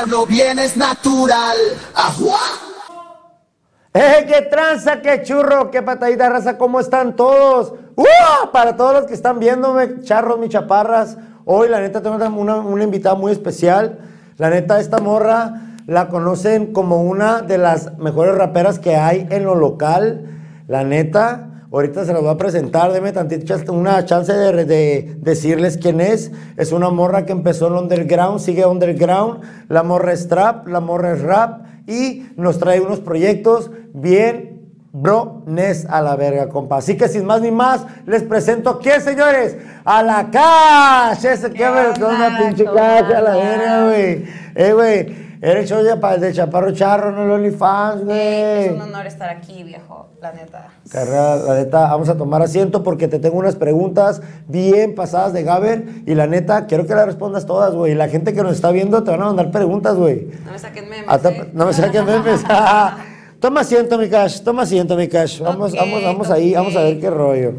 Donde pasarlo bien es natural. ¡Ajua! ¡Eh, qué tranza, qué churro, qué patadita raza! ¿Cómo están todos? ¡Uh! Para todos los que están viéndome, charros, mis chaparras. Hoy, la neta, tengo una, una invitada muy especial. La neta, esta morra la conocen como una de las mejores raperas que hay en lo local. La neta, ahorita se las voy a presentar. Deme tantito una chance de, de decirles quién es. Es una morra que empezó en underground, sigue underground. La morra es trap, la morra es rap y nos trae unos proyectos bien brones a la verga, compa. Así que sin más ni más, les presento quién, señores, a la Cash. Ese que me una pinche ¿Cómo Cash a la verga, güey. Eh, güey, eres show de, de Chaparro Charro, no el OnlyFans, Es güey. un honor estar aquí, viejo, la neta. Carrera, la neta, vamos a tomar asiento porque te tengo unas preguntas bien pasadas de Gaber y la neta, quiero que las respondas todas, güey. Y la gente que nos está viendo te van a mandar preguntas, güey. No me saquen memes. Hasta- ¿eh? no me saquen memes. toma asiento, mi cash. Toma asiento, mi cash. Vamos, vamos, vamos ahí. Vamos a ver qué rollo.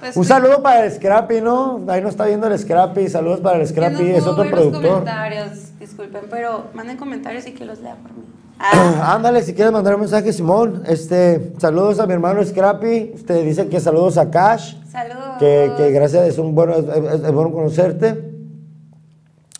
Pues, Un saludo para el Scrappy, ¿no? Ahí nos está viendo el Scrappy. Saludos para el Scrappy. no es otro los productor. comentarios, disculpen, pero manden comentarios y que los lea por mí. Ah, Ándale, si quieres mandar un mensaje, Simón. Este, saludos a mi hermano Scrappy. Usted dice que saludos a Cash. saludos. Que, que gracias, es un bueno, es, es- es bueno conocerte.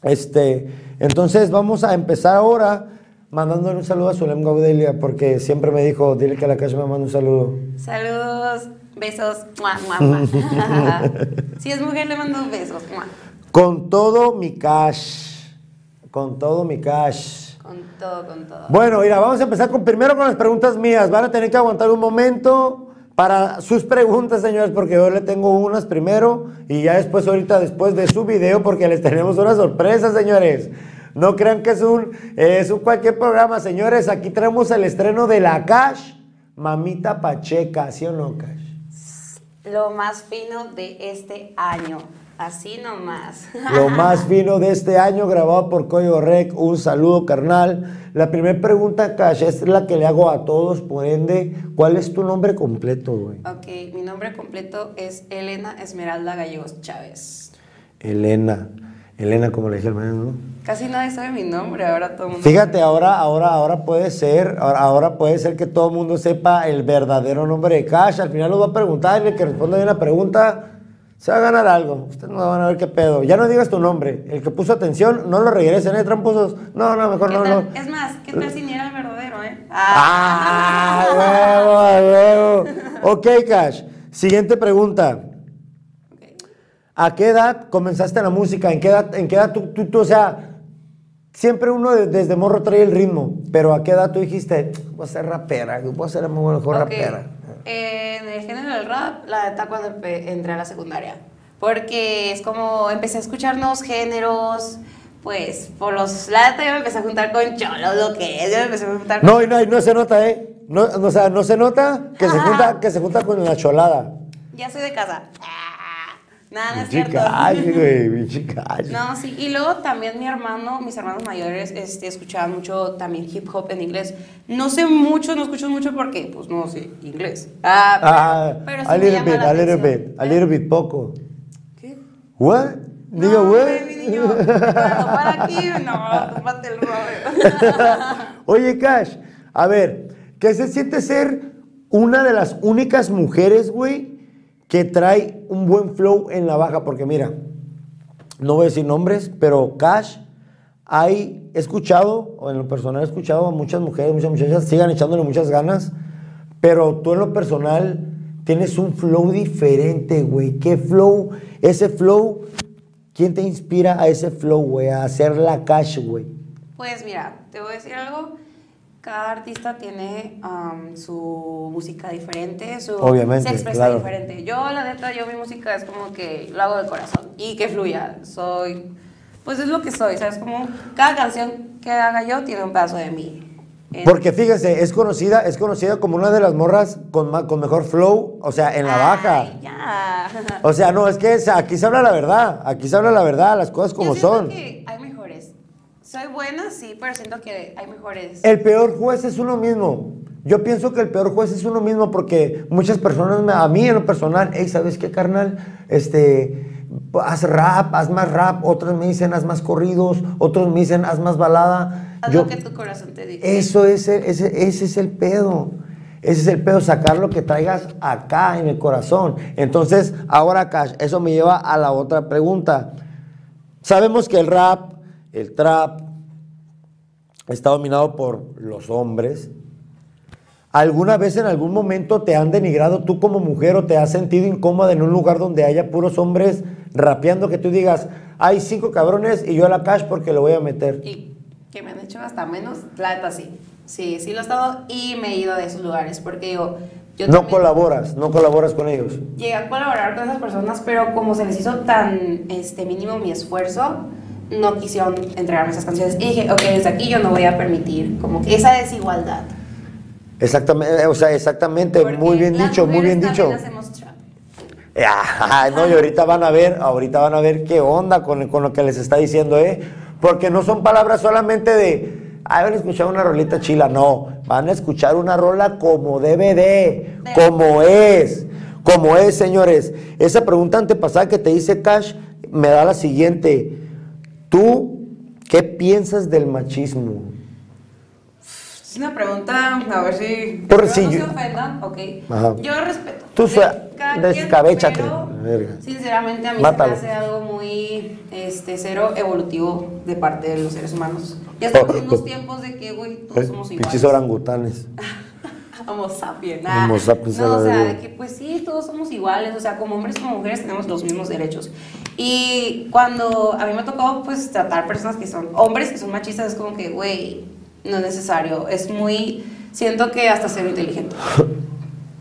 Este, entonces vamos a empezar ahora mandándole un saludo a Zulem Gaudelia, porque siempre me dijo, dile que a la Cash me manda un saludo. Saludos, besos. Mua, mua, mua. si es mujer, le mando besos. Con todo mi cash. Con todo mi cash. Con todo, con todo. Bueno, mira, vamos a empezar con, primero con las preguntas mías. Van a tener que aguantar un momento para sus preguntas, señores, porque yo le tengo unas primero y ya después, ahorita, después de su video, porque les tenemos una sorpresa, señores. No crean que es un, es un cualquier programa, señores. Aquí tenemos el estreno de la Cash, Mamita Pacheca, ¿sí o no, Cash? Lo más fino de este año. Así nomás. Lo más fino de este año, grabado por Código Rec. Un saludo, carnal. La primera pregunta, Cash, es la que le hago a todos, por ende. ¿Cuál es tu nombre completo, güey? Ok, mi nombre completo es Elena Esmeralda Gallegos Chávez. Elena. Elena, como le dije al ¿no? Casi nadie sabe mi nombre, ahora todo el mundo. Fíjate, ahora, ahora, ahora puede ser, ahora, ahora puede ser que todo el mundo sepa el verdadero nombre de Cash. Al final los va a preguntar y el que responda bien la pregunta se va a ganar algo. Ustedes no van a ver qué pedo. Ya no digas tu nombre. El que puso atención, no lo regresen, ¿eh, tramposos? No, no, mejor ¿Qué no, no. Es más, ¿qué tal si ni era el verdadero, eh? ¡Ah! ¡Huevo, a huevo! Ok, Cash. Siguiente pregunta. Ok. ¿A qué edad comenzaste la música? ¿En qué edad, en qué edad tú, tú- tú, o sea, siempre uno de- desde morro trae el ritmo, pero ¿a qué edad tú dijiste, voy a ser rapera, voy a ser la mejor rapera? En el género del rap, la neta cuando entré a la secundaria. Porque es como empecé a escuchar nuevos géneros, pues por los. La neta yo me empecé a juntar con cholos, lo que es. Yo me empecé a juntar con. No, y no, y no se nota, ¿eh? No, no, o sea, no se nota que se junta, que se junta con la cholada. Ya soy de casa. Nada, no es cierto. Güey. No, sí, y luego también mi hermano, mis hermanos mayores, este, escuchaban mucho también hip hop en inglés. No sé mucho, no escucho mucho porque, pues, no sé inglés. Ah, pero, Ah, pero sí a me little llama bit, la a little bit, a little bit poco. ¿Qué? What? Digo, no, what? güey, mi niño, para, aquí, no, tómate el rollo. Oye, Cash, a ver, ¿qué se siente ser una de las únicas mujeres, güey, que trae un buen flow en la baja? Porque mira, no voy a decir nombres, pero Cash, hay, he escuchado, o en lo personal he escuchado a muchas mujeres, muchas muchachas, sigan echándole muchas ganas, pero tú en lo personal tienes un flow diferente, güey. ¿Qué flow? Ese flow, ¿quién te inspira a ese flow, güey? A hacer la Cash, güey. Pues mira, te voy a decir algo. Cada artista tiene am, su música diferente, su Obviamente, se expresa claro. diferente. Yo, la neta, yo mi música es como que lo hago de corazón y que fluya. Soy, pues es lo que soy, ¿sabes? Como cada canción que haga yo tiene un pedazo de mí. En- Porque fíjese, es conocida, es conocida como una de las morras con, ma- con mejor flow, o sea, en la baja. Ya. O sea, no, es que es- aquí se habla la verdad, aquí se habla la verdad, las cosas como yo son. que. Soy buena, sí, pero siento que hay mejores. El peor juez es uno mismo. Yo pienso que el peor juez es uno mismo porque muchas personas, me- a mí en lo personal, hey, ¿sabes qué, carnal? Este, haz rap, haz más rap. Otros me dicen, haz más corridos. Otros me dicen, haz más balada. Haz Yo- lo que tu corazón te diga. Eso es el- ese, ese es el pedo. Ese es el pedo, sacar lo que traigas acá en el corazón. Entonces, ahora, Cash, eso me lleva a la otra pregunta. Sabemos que el rap, el trap, está dominado por los hombres. ¿Alguna vez en algún momento te han denigrado tú como mujer o te has sentido incómoda en un lugar donde haya puros hombres rapeando que tú digas, hay cinco cabrones y yo a la Cash porque le voy a meter? Y que me han hecho hasta menos, la neta sí. Sí, sí lo he estado y me he ido de esos lugares porque digo, yo No también colaboras, no colaboras con ellos. llegué a colaborar con esas personas, pero como se les hizo tan este, mínimo mi esfuerzo, no quisieron entregarme esas canciones. Y dije, ok, desde aquí yo no voy a permitir como que esa desigualdad. Exactamente, o sea, exactamente, Porque muy bien dicho, muy bien dicho. hacemos trap. Ah, no, y ahorita van a ver, ahorita van a ver qué onda con, con lo que les está diciendo, ¿eh? Porque no son palabras solamente de, ay, van a escuchar una rolita chila, no, van a escuchar una rola como de, como es, como es, señores. Esa pregunta antepasada que te hice, Cash, me da la siguiente. ¿Tú qué piensas del machismo? Es una pregunta, a ver si. Por si no yo- se ofendan, ok. Ajá. Yo respeto. Tú De quien, descabéchate, verga. Sinceramente, a mí Mátalo. se me hace algo muy este, cero evolutivo de parte de los seres humanos. Ya estamos en unos tiempos de que, güey, todos somos iguales. Pinches orangutanes. Homo sapiens. Homo sapiens a No, o sea, de que pues sí, todos somos iguales, o sea, como hombres como mujeres tenemos los mismos derechos. Y cuando a mí me tocó pues tratar personas que son hombres que son machistas es como que, güey, no es necesario, es muy siento que hasta ser inteligente.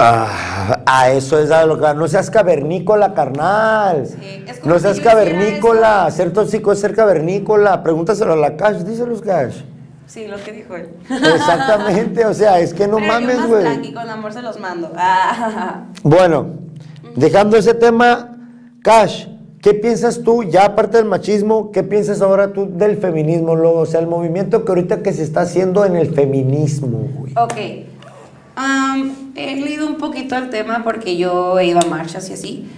Ah, a eso es a lo que no seas cavernícola, carnal. Sí, es como no seas cavernícola, ser tóxico es ser cavernícola. Pregúntaselo a la Cash, díselos Cash. Sí, lo que dijo él. Exactamente, o sea, es que no Pero mames, güey. con amor se los mando. Ah, Bueno, dejando ese tema, Cash, ¿qué piensas tú, ya aparte del machismo, qué piensas ahora tú del feminismo, luego? O sea, el movimiento que ahorita que se está haciendo en el feminismo, güey. Ok. Am, he leído un poquito el tema porque yo he ido a marchas y así.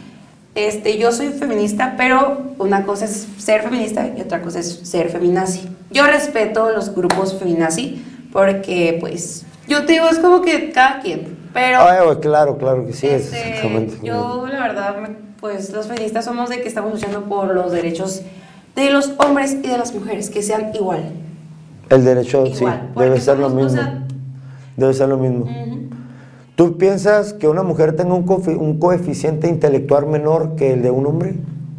Este, yo soy feminista, pero una cosa es ser feminista y otra cosa es ser feminazi. Yo respeto los grupos feminazi porque, pues, yo te digo, es como que cada quien, pero... Ay, güey, claro, claro que sí, es Este, exactamente. yo, la verdad, pues los feministas somos de que estamos luchando por los derechos de los hombres y de las mujeres, que sean igual. El derecho, Igual, sí, porque debe ser lo somos, o mismo. sea, Debe ser lo mismo. ¿Tú piensas que una mujer tenga un, coeficiente intelectual menor que el de un hombre?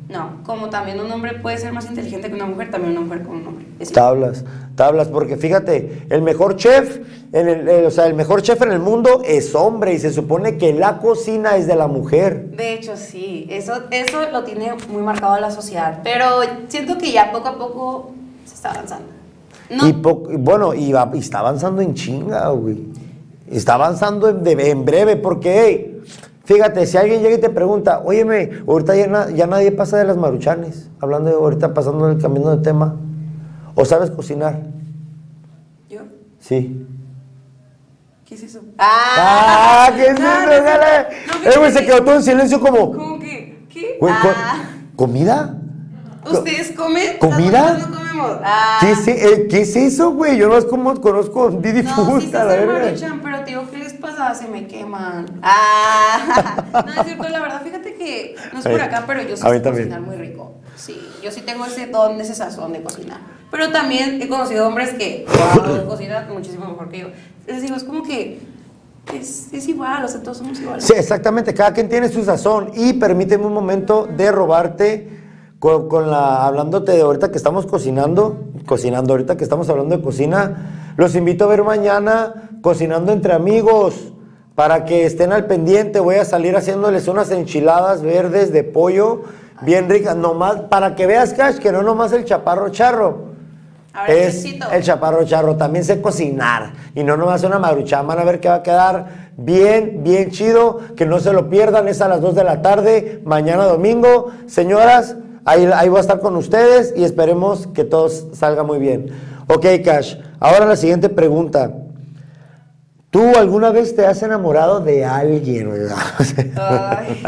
No, como también un hombre puede ser más inteligente que una mujer, también una mujer como un hombre. Tablas, tablas, porque fíjate, el mejor chef, en el, el- o sea, el mejor chef en el mundo es hombre y se supone que la cocina es de la mujer. De hecho, sí, eso, eso lo tiene muy marcado la sociedad, pero siento que ya poco a poco se está avanzando. No, Y, bueno, y, va- y está avanzando en chinga, güey. Está avanzando en, de- en breve, porque, hey, fíjate, si alguien llega y te pregunta, óyeme, ahorita ya, na- ya nadie pasa de las maruchanes, hablando de ahorita pasando el camino de tema, o sabes cocinar, yo, sí. ¿qué es eso? ¡Ah! ¿Qué es No, eso? no. No, Eh, güey, se quedó todo en silencio como, ¿Cómo que? ¿Qué? güey, co- Ah, ¿comida? ¿Ustedes comen? ¿Comida? Nosotros no comemos. Ah. ¿Qué es, e- ¿Qué es eso, güey? Yo no es como conozco Didi No, Food, sí a la pero te digo, ¿qué les pasa? Se me queman. Ah, no, es cierto, la verdad, fíjate que no es por Ay, acá, pero yo sí sé cocinar muy rico. Sí, yo sí tengo ese don, ese sazón de cocinar. Pero también he conocido hombres que wow, cocinan muchísimo mejor que yo. Les digo, es como que es, es igual, o sea, todos somos iguales. Sí, exactamente, cada quien tiene su sazón y permíteme un momento de robarte con, con la, hablándote de ahorita que estamos cocinando, cocinando, ahorita que estamos hablando de cocina, los invito a ver mañana Cocinando entre Amigos, para que estén al pendiente, voy a salir haciéndoles unas enchiladas verdes de pollo, bien ricas, nomás, para que veas, Cash, que no nomás el chaparro charro. Es el chaparro charro, también sé cocinar y no nomás una maruchan, van a ver que va a quedar bien, bien chido, que no se lo pierdan, es a las 2 de la tarde, mañana domingo. Señoras, ahí, ahí voy a estar con ustedes y esperemos que todo salga muy bien. Ok, Cash, ahora la siguiente pregunta. ¿Tú alguna vez te has enamorado de alguien? Ay,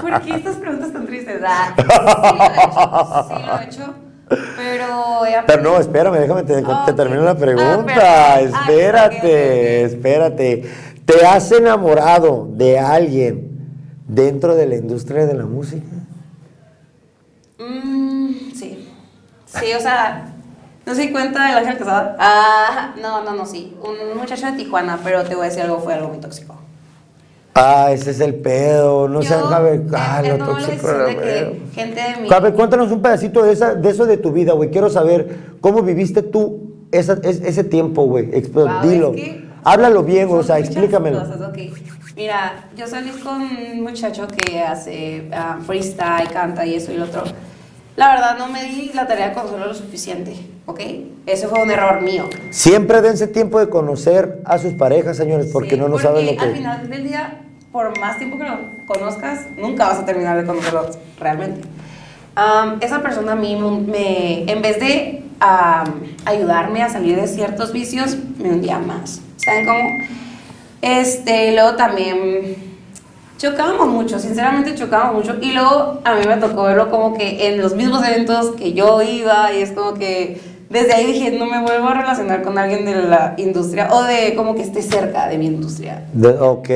¿Por qué estas preguntas tan tristes? Ah, sí lo he hecho, sí lo he hecho, pero he Pero no, espérame, déjame te, te termino la Ah, pregunta. Ah, espérate, espérate. ¿Te has enamorado de alguien dentro de la industria de la música? Mm, sí. Sí, o sea, no se cuenta del ángel casado. Ah, no, no, no, sí. Un muchacho de Tijuana, pero te voy a decir algo, fue algo muy tóxico. Ah, ese es el pedo. No he- Ah, feo. que gente de mi... Javi, cuéntanos un pedacito de, esa, de eso de tu vida, güey. Quiero saber cómo viviste tú esa- es- ese tiempo, güey. Wow, Dilo. es que Háblalo bien. O sea, explícamelo. cosas. Mira, yo salí con un muchacho que hace ah, freestyle, canta y eso y lo otro. La verdad, no me di la tarea de conocerlo lo suficiente, ¿ok? Ese fue un error mío. Siempre dense tiempo de conocer a sus parejas, señores, porque Sí, no, no porque saben lo que. al final del día, por más tiempo que lo conozcas, nunca vas a terminar de conocerlo realmente. Esa persona a mí me, en vez de ayudarme a salir de ciertos vicios, me hundía más. ¿Saben cómo? Este, luego también chocábamos mucho, sinceramente chocábamos mucho. Y luego a mí me tocó verlo como que en los mismos eventos que yo iba y es como que desde ahí dije, no me vuelvo a relacionar con alguien de la industria o de como que esté cerca de mi industria. De- ok,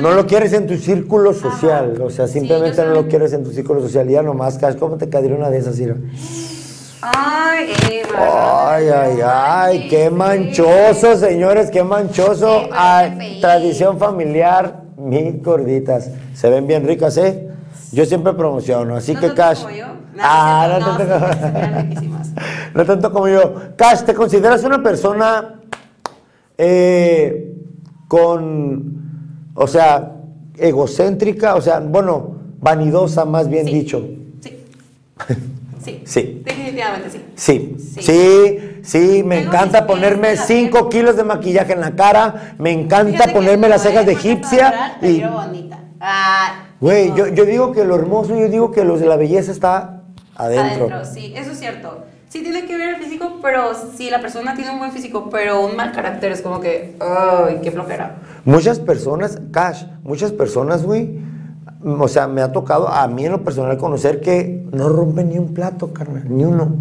no me- lo quieres en tu círculo social. Ajá. O sea, simplemente no lo quieres en tu círculo social. Ya nomás, ¿cómo te caería una de esas, Ira? Ay, Eva. Ay, ay, ay, qué manchoso, señores, qué manchoso. Ay, tradición familiar, mis gorditas. Se ven bien ricas, ¿eh? Yo siempre promociono, así ¿No que tanto Cash. como yo? No, ah, no, tanto como- no tanto como yo. Cash, ¿te consideras una persona eh, con, o sea, egocéntrica? O sea, bueno, vanidosa, más bien Sí. dicho. Sí. Sí. Sí. Definitivamente sí. Sí, Sí. sí, sí, me encanta ponerme de la 5 piel. kilos de maquillaje en la cara, me encanta Fíjate ponerme las cejas de egipcia y, bonita. Ah, güey, no. yo, yo digo que lo hermoso, yo digo que los de la belleza está adentro. Adentro, sí, eso es cierto. Sí tiene que ver el físico, pero si la persona tiene un buen físico, pero un mal carácter, es como que, ay, qué flojera. Muchas personas, Cash, muchas personas, güey, o sea, me ha tocado a mí en lo personal conocer que no rompen ni un plato, carnal, ni uno.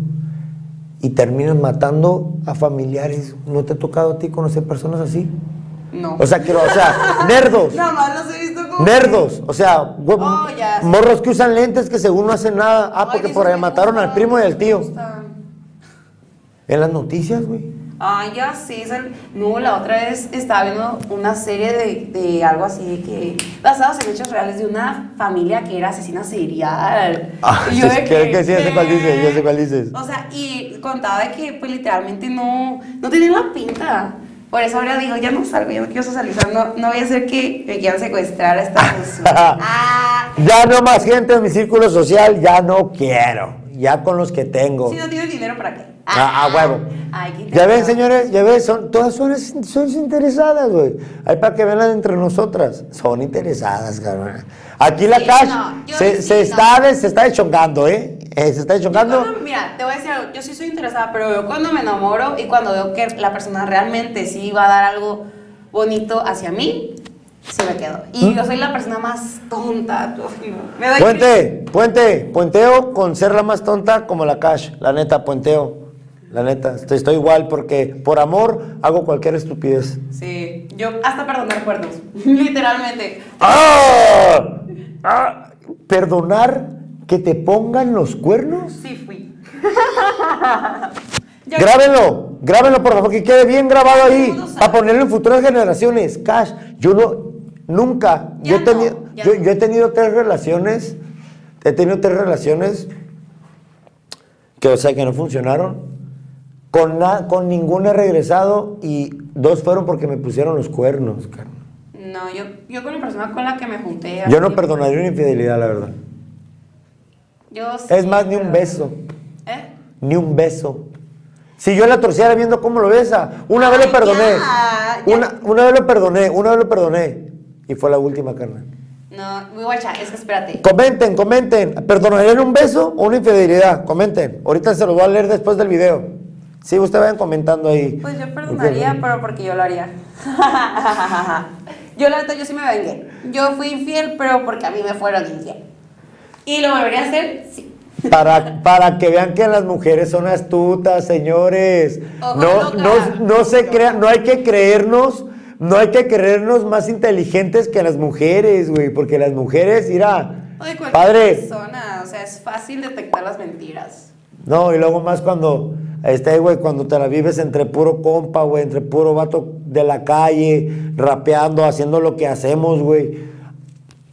Y terminan matando a familiares. ¿No te ha tocado a ti conocer personas así? No. O sea, que, o sea, nerdos. Nada más los he visto como. Nerdos, o sea, Oh, ya, sí. morros que usan lentes que según no hacen nada. Ah, Ay, porque por ahí mataron al primo y al tío. En las noticias, güey. Ay, ya sí. es el- No, la otra vez estaba viendo una serie de, de algo así de que. basados en hechos reales de una familia que era asesina serial. Ah, Y yo de creo que sí, ya sé cuál dices, ya sé cuál dices. O sea, y contaba de que, pues literalmente no. no tenía la pinta. Por eso ahora digo, ya no salgo, ya no quiero socializar, no, no voy a hacer que me quieran secuestrar a esta persona. ah, Ya no más gente en mi círculo social, ya no quiero. Ya con los que tengo. si no tienes dinero, ¿para qué? Ah, a huevo. Ay, qué Ya ven, señores, ya ven, son, todas son, son interesadas, güey. Ahí para que vean entre nosotras. Son interesadas, cabrón. Aquí la Sí, Cash no, se, sí, se no. está, se está deschongando, ¿eh? Eh, Se está cuando- mira, te voy a decir algo, yo sí soy interesada, pero yo cuando me enamoro y cuando veo que la persona realmente sí va a dar algo bonito hacia mí, sí me quedo. ¿Mm? Y yo soy la persona más tonta. Me doy Puente, puente, puenteo con ser la más tonta como la Cash. La neta, puenteo. La neta, estoy, estoy igual porque por amor hago cualquier estupidez. Sí, yo hasta perdonar cuernos, literalmente. ¡Ah! ¡Ah! ¿Perdonar que te pongan los cuernos? Sí fui. Yo- Grábenlo, grábenlo por favor, que quede bien grabado ahí, para ponerlo en futuras generaciones. Cash, yo no, nunca, yo, he no, tenido, ya yo, no. yo he tenido tres relaciones, he tenido tres relaciones que o sea que no funcionaron. Con, na- con ninguna he regresado y dos fueron porque me pusieron los cuernos, carnal. No, yo, yo con la persona con la que me junté. Yo no perdonaría una infidelidad, la verdad. Yo sí, Es más, ni un beso. ¿Eh? Ni un beso. Si yo la torciera viendo cómo lo besa, una vez lo perdoné. ya, ya. Una, una vez lo perdoné, una vez lo perdoné. Y fue la última, carnal. No, muy guacha, es que espérate. Comenten, comenten. ¿Perdonarían un beso o una infidelidad? Comenten. Ahorita se los voy a leer después del video. Sí, ustedes vayan comentando ahí. Pues yo perdonaría, pero porque yo lo haría. yo la neta, yo sí me vengué. Yo fui infiel, pero porque a mí me fueron infiel. ¿Y lo volvería a hacer? Sí. Para, para que vean que las mujeres son astutas, señores. Ojo No, no, no se crean, no hay que creernos, no hay que creernos más inteligentes que las mujeres, güey, porque las mujeres, de cualquier padre, persona. O sea, es fácil detectar las mentiras. no, y luego más cuando, este, güey, cuando te la vives entre puro compa, güey, entre puro vato de la calle, rapeando, haciendo lo que hacemos, güey.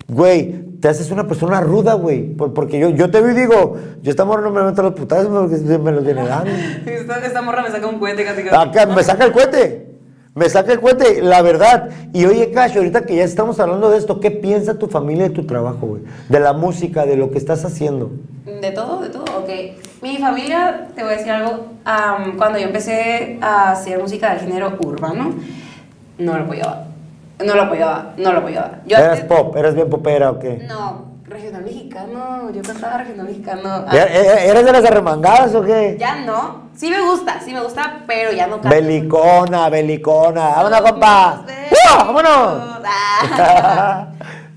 Güey, te haces una persona ruda, güey. por- Porque yo, yo te veo y digo, yo esta morra no me meto los putazos porque me los viene dando. Esta, esta morra me saca un cohete casi casi. Acá, me saca el cohete. Me saca el cohete, la verdad. Y oye, Cash, ahorita que ya estamos hablando de esto, ¿qué piensa tu familia de tu trabajo, güey? De la música, de lo que estás haciendo. De todo, de todo. Mi familia, te voy a decir algo, am, cuando yo empecé a hacer música del género urbano, no lo apoyaba. No lo apoyaba, no lo apoyaba. Yo ¿Eras antes- pop? ¿Eras bien popera o qué? No, regional mexicano, yo cantaba regional mexicano. Ah, ¿Er- er- ¿Eras de las arremangadas o qué? ya no, sí me gusta, sí me gusta, pero ya no canto. Belicona, belicona. ¡Vámonos, compa! ¡Uh! ¡Vámonos!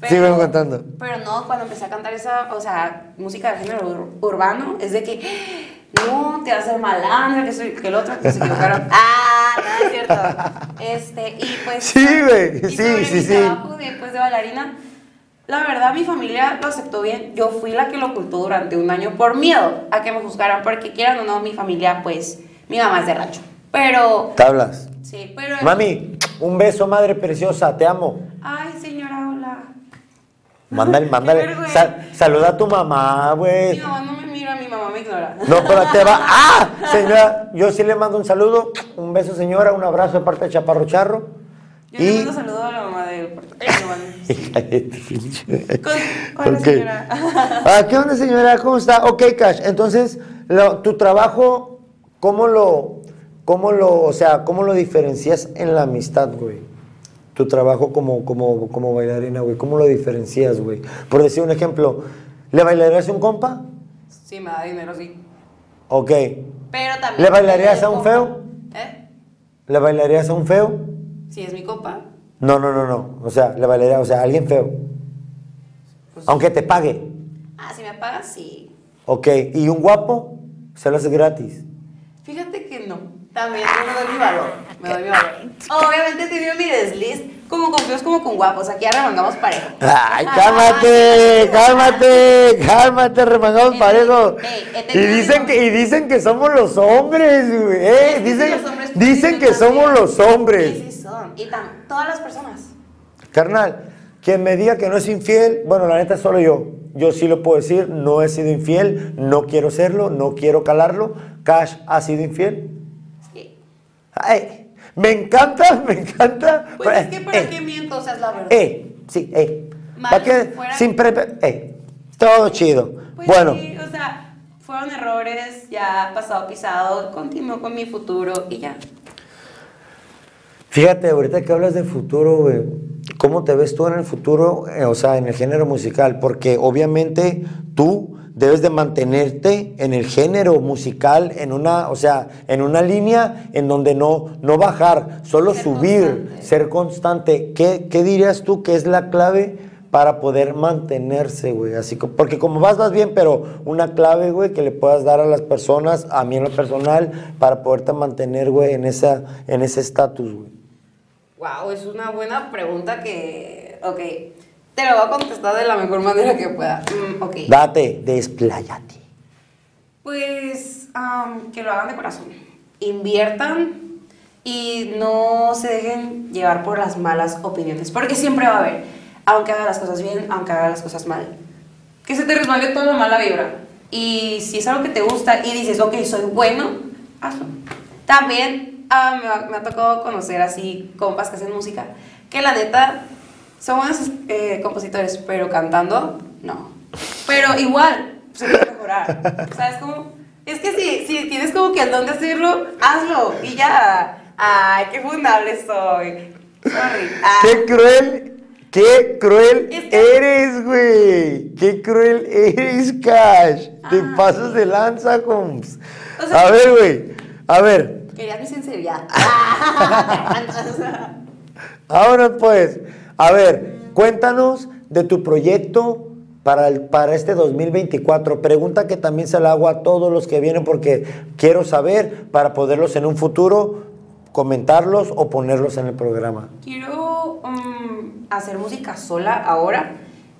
Ah. Sigue contando. Pero no, cuando empecé a cantar esa, o sea, música de género ur- urbano, es de que, no, te vas a hacer malandra, que, soy, que el otro, que se equivocaron. ah, no es cierto. Este, y pues. Sí, güey, sí, sí, sí. trabajo de, pues, de bailarina, la verdad, mi familia lo aceptó bien. Yo fui la que lo ocultó durante un año por miedo a que me juzgaran, porque quieran o no, mi familia, pues, mi mamá es de rancho. Pero, Tablas. sí, pero. Mami, un beso, madre preciosa, te amo. Ay. Mándale, mándale. Sal- saluda a tu mamá, Mi güey. mamá no me mira, mi mamá me ignora. No, pero te va. ¡Ah! Señora, yo sí le mando un saludo, un beso, señora, un abrazo de parte de Chaparro Charro. Yo le Y. mando saludo a la mamá de Con- Hola, señora. Ah, ¿Qué onda, señora? ¿Cómo está? Ok, Cash. Entonces, lo- tu trabajo, ¿cómo lo, cómo lo, o sea, cómo lo diferencias en la amistad, güey? Tu trabajo como, como, como bailarina, güey. ¿Cómo lo diferencias, güey? Por decir un ejemplo, ¿le bailarías a un compa? Sí, me da dinero, sí. Ok. Pero también. ¿Le bailarías a un compa. feo? ¿Eh? ¿Le bailarías a un feo? Si es mi compa. No, no, no, no. O sea, le bailarías, o sea, a alguien feo. Pues, Aunque te pague. Ah, si me pagas, sí. Ok. ¿Y un guapo? Se lo hace gratis. Fíjate que no. También me doy mi valor. Me doy mi valor. Obviamente mi desliz. Como con feos, como con guapos. Aquí arremangamos parejo. Ay, Ah, cálmate, cálmate, cálmate, remangamos Ey, parejo. ey, he Y dicen que, y dicen que somos los hombres, güey. eh, dicen dicen que somos los hombres. Sí, sí son. Y tam- todas las personas. Carnal, quien me diga que no es infiel, bueno, la neta solo yo. Yo sí lo puedo decir, no he sido infiel, no quiero serlo, no quiero calarlo. Cash ha sido infiel. Sí. Ay, me encanta, me encanta. Pues es que para Eh, qué miento, o sea, es la verdad. Eh, sí, eh. ¿Para qué? fuera- Sin pre... Eh, todo chido. Pues bueno, sí, o sea, fueron errores, ya pasado pisado, continúo con mi futuro y ya. fíjate, ahorita que hablas de futuro, güey, ¿cómo te ves tú en el futuro, eh, o sea, en el género musical? Porque obviamente tú debes de mantenerte en el género musical, en una, o sea, en una línea en donde no, no bajar, solo Ser subir, constante. ser constante. ¿Qué, ¿Qué dirías tú que es la clave para poder mantenerse, güey? Así co- porque como vas, vas bien, pero una clave, güey, que le puedas dar a las personas, a mí en lo personal, para poderte mantener, güey, en, esa, en ese estatus, güey. Wow, es una buena pregunta que, ok, te lo voy a contestar de la mejor manera que pueda. Mm, ok. Date, despláyate. Pues am, que lo hagan de corazón. Inviertan y no se dejen llevar por las malas opiniones. Porque siempre va a haber, aunque haga las cosas bien, aunque haga las cosas mal. Que se te resbale toda la mala vibra. Y si es algo que te gusta y dices, ok, soy bueno, hazlo. También ah, me, ha, me ha tocado conocer así compas que hacen música, que la neta son buenos eh, compositores, pero cantando, no. Pero igual, se puede mejorar. ¿Sabes cómo? Es que si, si tienes como que el don de hacerlo, hazlo y ya. Ay, qué fundable soy. Sorry. Ah. ¡Qué cruel! ¡Qué cruel Es que- eres, güey! ¡Qué cruel eres, Cash! Te pasas de lanza. O sea- A ver, güey. A ver. Querías mi sinceridad. Ahora pues, a ver, cuéntanos de tu proyecto para, el, para este 2024. Pregunta que también se la hago a todos los que vienen porque quiero saber para poderlos en un futuro comentarlos o ponerlos en el programa. Quiero mm, hacer música sola ahora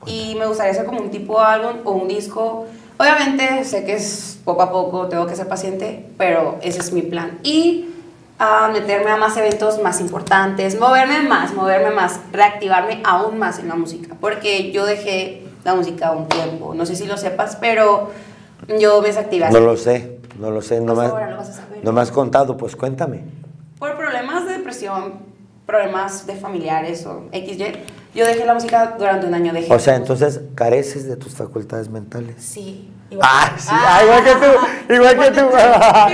y me gustaría hacer como un tipo de álbum o un disco. Obviamente sé que es poco a poco, tengo que ser paciente, pero ese es mi plan. Y ah, meterme a más eventos más importantes, moverme más, moverme más, reactivarme aún más en la música, porque yo dejé la música un tiempo, no sé si lo sepas, pero yo me desactivé. No lo sé, no lo sé, no me, ahora lo vas a saber. no me has contado, pues cuéntame. Por problemas de depresión, problemas de familiares o XY, yo dejé la música durante un año. Dejé O sea, entonces careces de tus facultades mentales. Sí. Ah, sí, ah, igual que tú, igual que tú,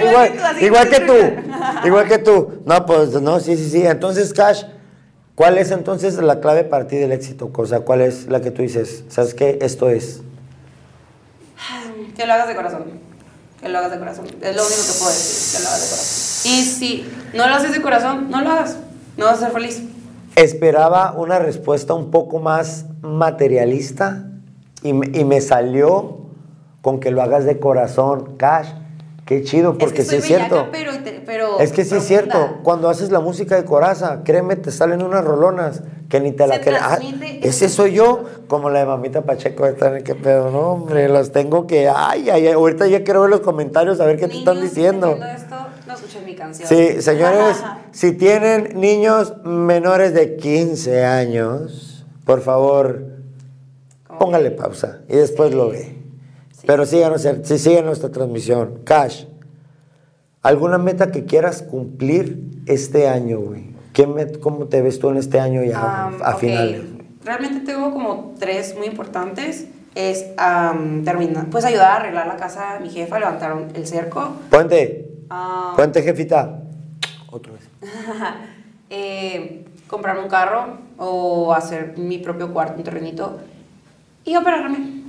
igual, así igual que tú, tú. igual que tú. No, pues no, sí, sí, sí. Entonces, Cash, ¿cuál es entonces la clave para ti del éxito? O sea, ¿cuál es la que tú dices? ¿Sabes qué? Esto es. Que lo hagas de corazón. Que lo hagas de corazón. Es lo único que puedo decir. Que lo hagas de corazón. Y si no lo haces de corazón, no lo hagas. No vas a ser feliz. Esperaba una respuesta un poco más materialista y, me- y me salió con que lo hagas de corazón, Cash. Qué chido, porque es que sí es cierto. pero, pero Es que sí es cierto, cuando haces la música de coraza, créeme, te salen unas rolonas que ni te la Se crees. Ah, ese soy yo, como la de Mamita Pacheco, qué pedo, no, hombre, los tengo que, ay, ay, ay, ahorita ya quiero ver los comentarios a ver qué te están diciendo. esto, escuchen mi canción. Sí, señores, si tienen niños menores de 15 años, por favor, póngale pausa y después lo ve. Sí. Pero síganos, sí, sigan nuestra transmisión. Cash, ¿alguna meta que quieras cumplir este año, güey? ¿Qué met- ¿Cómo te ves tú en este año ya, a finales? Realmente tengo como tres muy importantes. Es terminar, pues ayudar a arreglar la casa mi jefa, levantaron el cerco. Puente, Am, puente, jefita. Otra vez. eh, comprarme un carro o hacer mi propio cuarto, un terrenito y operarme.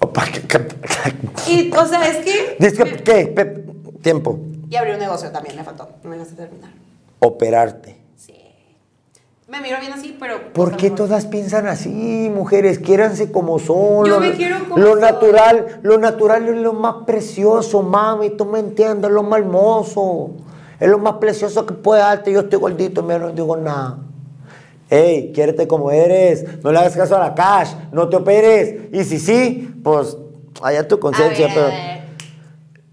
Opa, ¿qué- qué- Y, o sea, es que... Dice que- ¿qué? Pe- Tiempo. Y abrir un negocio también, me faltó. No me dejaste terminar. Operarte. Me miro bien así, pero... ¿Por pues, qué lo mejor- todas piensan así, mujeres? Quiéranse como son. Yo lo, me quiero como lo soy. natural, lo natural es lo más precioso, mami. Tú me entiendes, es lo más hermoso. Es lo más precioso que puede darte. Yo estoy gordito, mira, no digo nada. Ey, quiérete como eres. No le hagas caso a la cash. No te operes. Y si sí, pues allá tu conciencia. pero-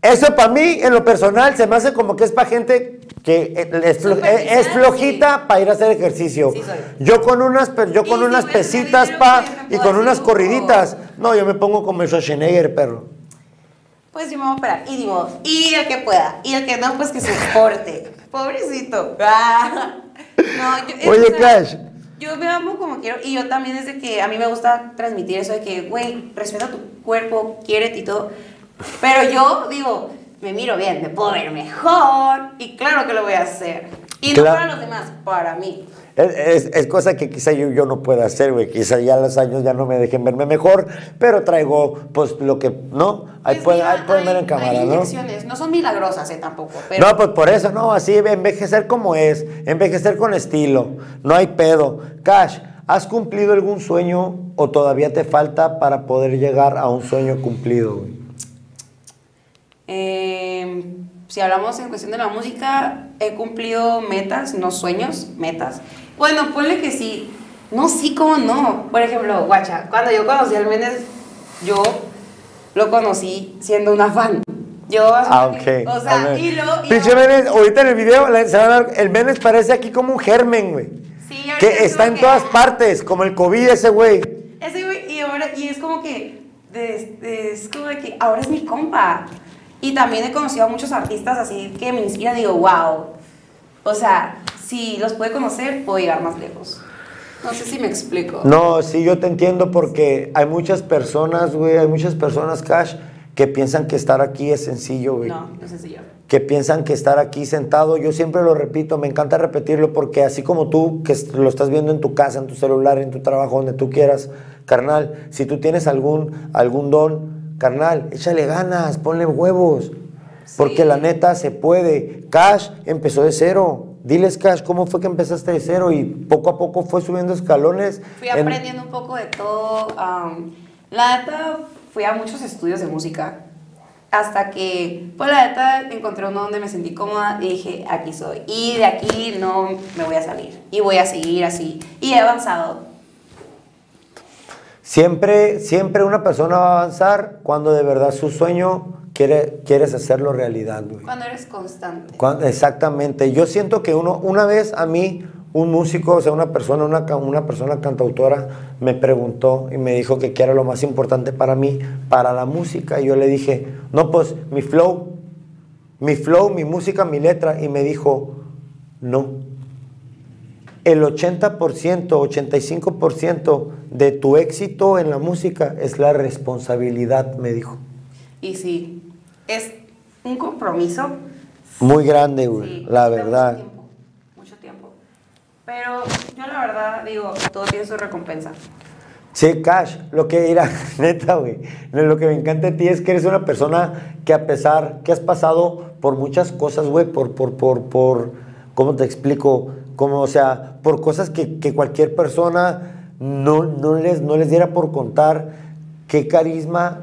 eso para mí, en lo personal, se me hace como que es para gente que es, flo- Superficial, es flojita para ir a hacer ejercicio. Sí. Yo con unas, yo con unas pesitas, pa, y con unas corriditas. No, yo me pongo como el Schwarzenegger, perro. Pues yo me voy a operar. Y digo, y el que pueda. Y el que no, pues que se porte. Pobrecito. Ah. No, yo, Oye, Cash. Yo me amo como quiero. Y yo también desde que a mí me gusta transmitir eso de que, güey, respeta tu cuerpo, quiérete y todo. Pero yo digo, me miro bien, me puedo ver mejor. Y claro que lo voy a hacer. Y no Claro. para los demás, para mí. Es, es- es cosa que quizá yo, yo no pueda hacer, güey. Quizá ya los años ya no me dejen verme mejor, pero traigo, pues, lo que, ¿no? Ahí, Pues pueden, mira, ahí pueden ver en hay- cámara, hay ¿no? No son milagrosas, eh, tampoco. Pero No, pues por eso, no, así envejecer como es, envejecer con estilo, no hay pedo. Cash, ¿has cumplido algún sueño o todavía te falta para poder llegar a un sueño cumplido? güey? Eh, si hablamos en cuestión de la música, he cumplido metas, no sueños, metas. Bueno, ponle que sí. No, sí, cómo no. Por ejemplo, guacha, cuando yo conocí al Méndez, yo lo conocí siendo una fan. Yo, Ah, ok. o sea, y luego... y Pinche Menes, ahorita en el video se a el Menes parece aquí como un germen, güey. Sí, Que es está en que- todas partes, como el COVID ese güey. Ese güey, y ahora, y es como que de- de- es como de que ahora es mi compa. Y también he conocido a muchos artistas así que me inspiran y digo, wow. O sea, si los puedo conocer, puedo llegar más lejos. No sé si me explico. No, sí, yo te entiendo porque hay muchas personas, güey, hay muchas personas, Cash, que piensan que estar aquí es sencillo, güey. No, no es sencillo. que piensan que estar aquí sentado, yo siempre lo repito, me encanta repetirlo porque así como tú que lo estás viendo en tu casa, en tu celular, en tu trabajo, donde tú quieras, carnal, si tú tienes algún, algún don, carnal, échale ganas, ponle huevos, porque la neta se puede. Cash empezó de cero. Diles, Cash, ¿cómo fue que empezaste de cero y poco a poco fue subiendo escalones? Fui en- aprendiendo un poco de todo. am, la neta, fui a muchos estudios de música. Hasta que, pues la neta, encontré uno donde me sentí cómoda y dije, aquí soy. Y de aquí no me voy a salir. Y voy a seguir así. Y he avanzado. Siempre, siempre una persona va a avanzar cuando de verdad su sueño quiere, quieres hacerlo realidad, güey. Cuando eres constante. Exactamente. Yo siento que uno, una vez a mí, un músico, o sea, una persona, una, una persona cantautora, me preguntó y me dijo que qué era lo más importante para mí, para la música. Y yo le dije, no, pues mi flow, mi flow, mi música, mi letra. Y me dijo, no. El 80%, 85% de tu éxito en la música es la responsabilidad, me dijo. Y sí, es un compromiso. Muy grande, güey, Sí, la verdad. Mucho tiempo, mucho tiempo. Pero yo la verdad digo, todo tiene su recompensa. Sí, Cash, lo que era, neta, güey. Lo que me encanta de ti es que eres una persona que a pesar que has pasado por muchas cosas, güey, por, por, por, por, ¿cómo te explico? Como, o sea, por cosas que, que cualquier persona no, no, les, no les diera por contar, qué carisma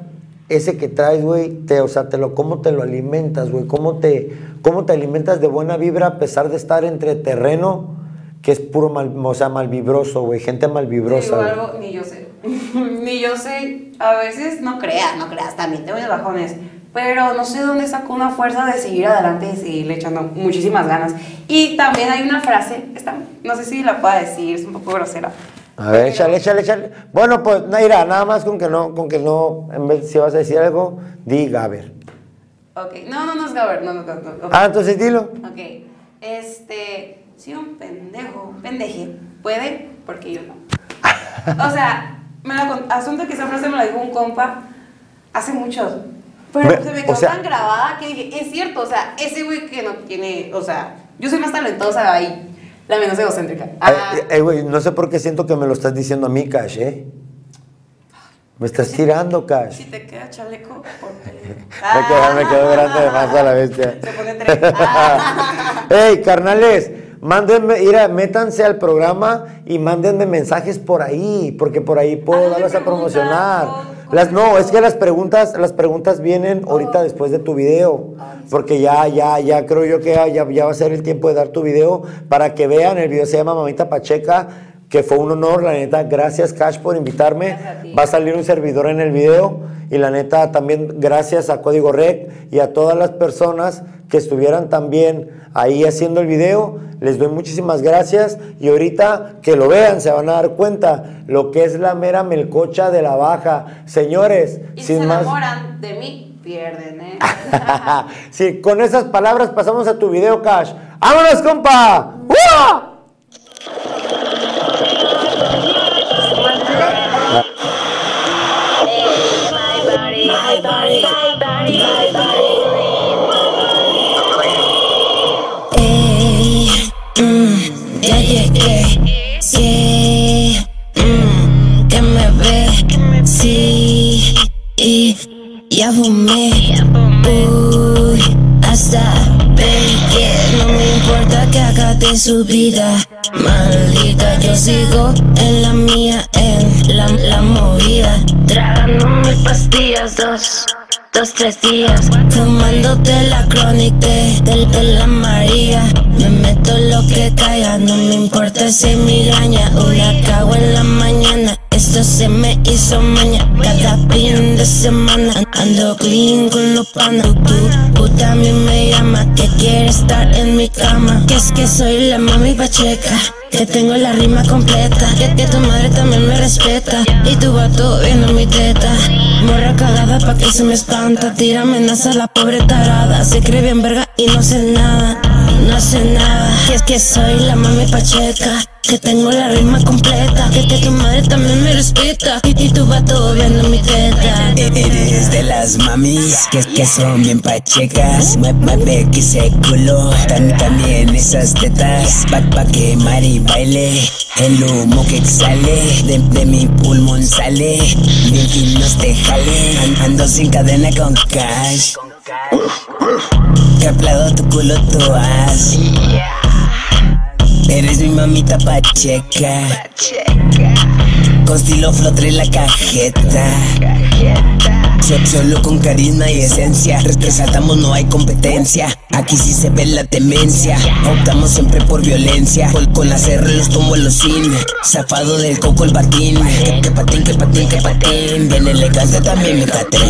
ese que traes, güey, te, o sea, te lo, cómo te lo alimentas, güey, cómo te, cómo te alimentas de buena vibra a pesar de estar entre terreno que es puro mal, o sea, malvibroso, güey, gente Te malvibrosa. digo algo, ni yo sé. ni yo sé. A veces no creas, no creas, también tengo mis bajones. Pero no sé dónde saco una fuerza de seguir adelante y seguirle echando muchísimas ganas. Y también hay una frase, esta, no sé si la pueda decir, es un poco grosera. A ver, échale, échale, échale. Bueno, pues, Naira, nada más con que no, con que no, en vez, si vas a decir algo, diga, a ver. Ok, no, no, no es Gaber, no, no, no. no, ok. Ah, entonces dilo. Ok, este, si un pendejo, un pendeje, puede, porque yo no. O sea, me la asunto que esa frase me la dijo un compa hace mucho. Pero Ve- se me o quedó sea- tan grabada que dije, es cierto, o sea, ese güey que no tiene, o sea, yo soy más talentosa ahí, la menos egocéntrica. Ah, Eh, eh, güey, no sé por qué siento que me lo estás diciendo a mí, Cash, ¿eh? Me estás tirando, Cash. si te queda chaleco, porque... Me quedó, me quedó grande de más a la bestia. Se pone tres. Ah. Ey, carnales, mándenme, mira, métanse al programa y mándenme mensajes por ahí, porque por ahí puedo darlas a promocionar. Las, no, es que las preguntas, las preguntas vienen ahorita después de tu video, porque ya, ya, ya creo yo que ya, ya va a ser el tiempo de dar tu video para que vean. El video se llama Mamita Pacheca, que fue un honor, la neta. Gracias, Cash, por invitarme. A. Va a salir un servidor en el video y la neta también gracias a Código Rec y a todas las personas que estuvieran también ahí haciendo el video. Les doy muchísimas gracias y ahorita que lo vean se van a dar cuenta lo que es la mera melcocha de la baja. Señores, Y si sin se más... enamoran de mí, pierden, ¿eh? sí, con esas palabras pasamos a tu video, Cash. ¡Vámonos, compa! ¡Uah! Ey, mm, ya llegué. Sí, mm, que me ve. Sí, ya fumé. Uy, hasta que no me importa que su vida. Maldita, yo sigo en la mía, en la, la movida. Tragando pastillas, dos. Dos, tres días. Fumándote la crónica de, de, la María. Me meto lo que caiga No me importa si migraña. Una cago en la mañana esto se me hizo maña. Cada fin de semana ando clean con los panas. Tú, tú también me llama, que quiere estar en mi cama. Que es que soy la mami pacheca. Que tengo la rima completa, que, que tu madre también me respeta. Y tu vato viendo mi teta. Morra cagada pa' que se me espanta. Tira amenaza a la pobre tarada. Se cree bien verga y no sé nada. No sé nada. Que es que soy la mami pacheca. Que tengo la rima completa. Que, que tu madre también me respeta. Y, y tu vato viendo mi teta. Eres de las mamis que, que son bien pachecas. Mue- Mueve que se culo, tan, también esas tetas. Pa, pa que Mari baile, el humo que exhale de, de mi pulmón sale. Bien finos te jale, An- ando sin cadena con cash. Que aplaudo tu culo tú has. Eres mi mamita pacheca. Con estilo flotre la cajeta. So- Solo con carisma y esencia. Res- Resaltamos no hay competencia. Aquí sí se ve la temencia. Optamos siempre por violencia. Con, con la CR los tomo los cines Zafado del coco el batín. Que, patín, que patín, que patín. Bien elegante también mi patrón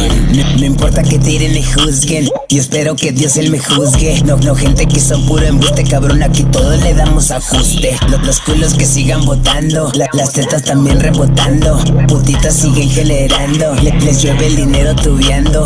no, importa que tiren y juzguen. Yo espero que Dios él me juzgue. No, no gente que son puro embuste Cabrón. Aquí todos le damos ajuste. Lo- Los culos que sigan votando. La- Las tetas también rebotando. Putitas siguen generando. Le- Les llueve el dinero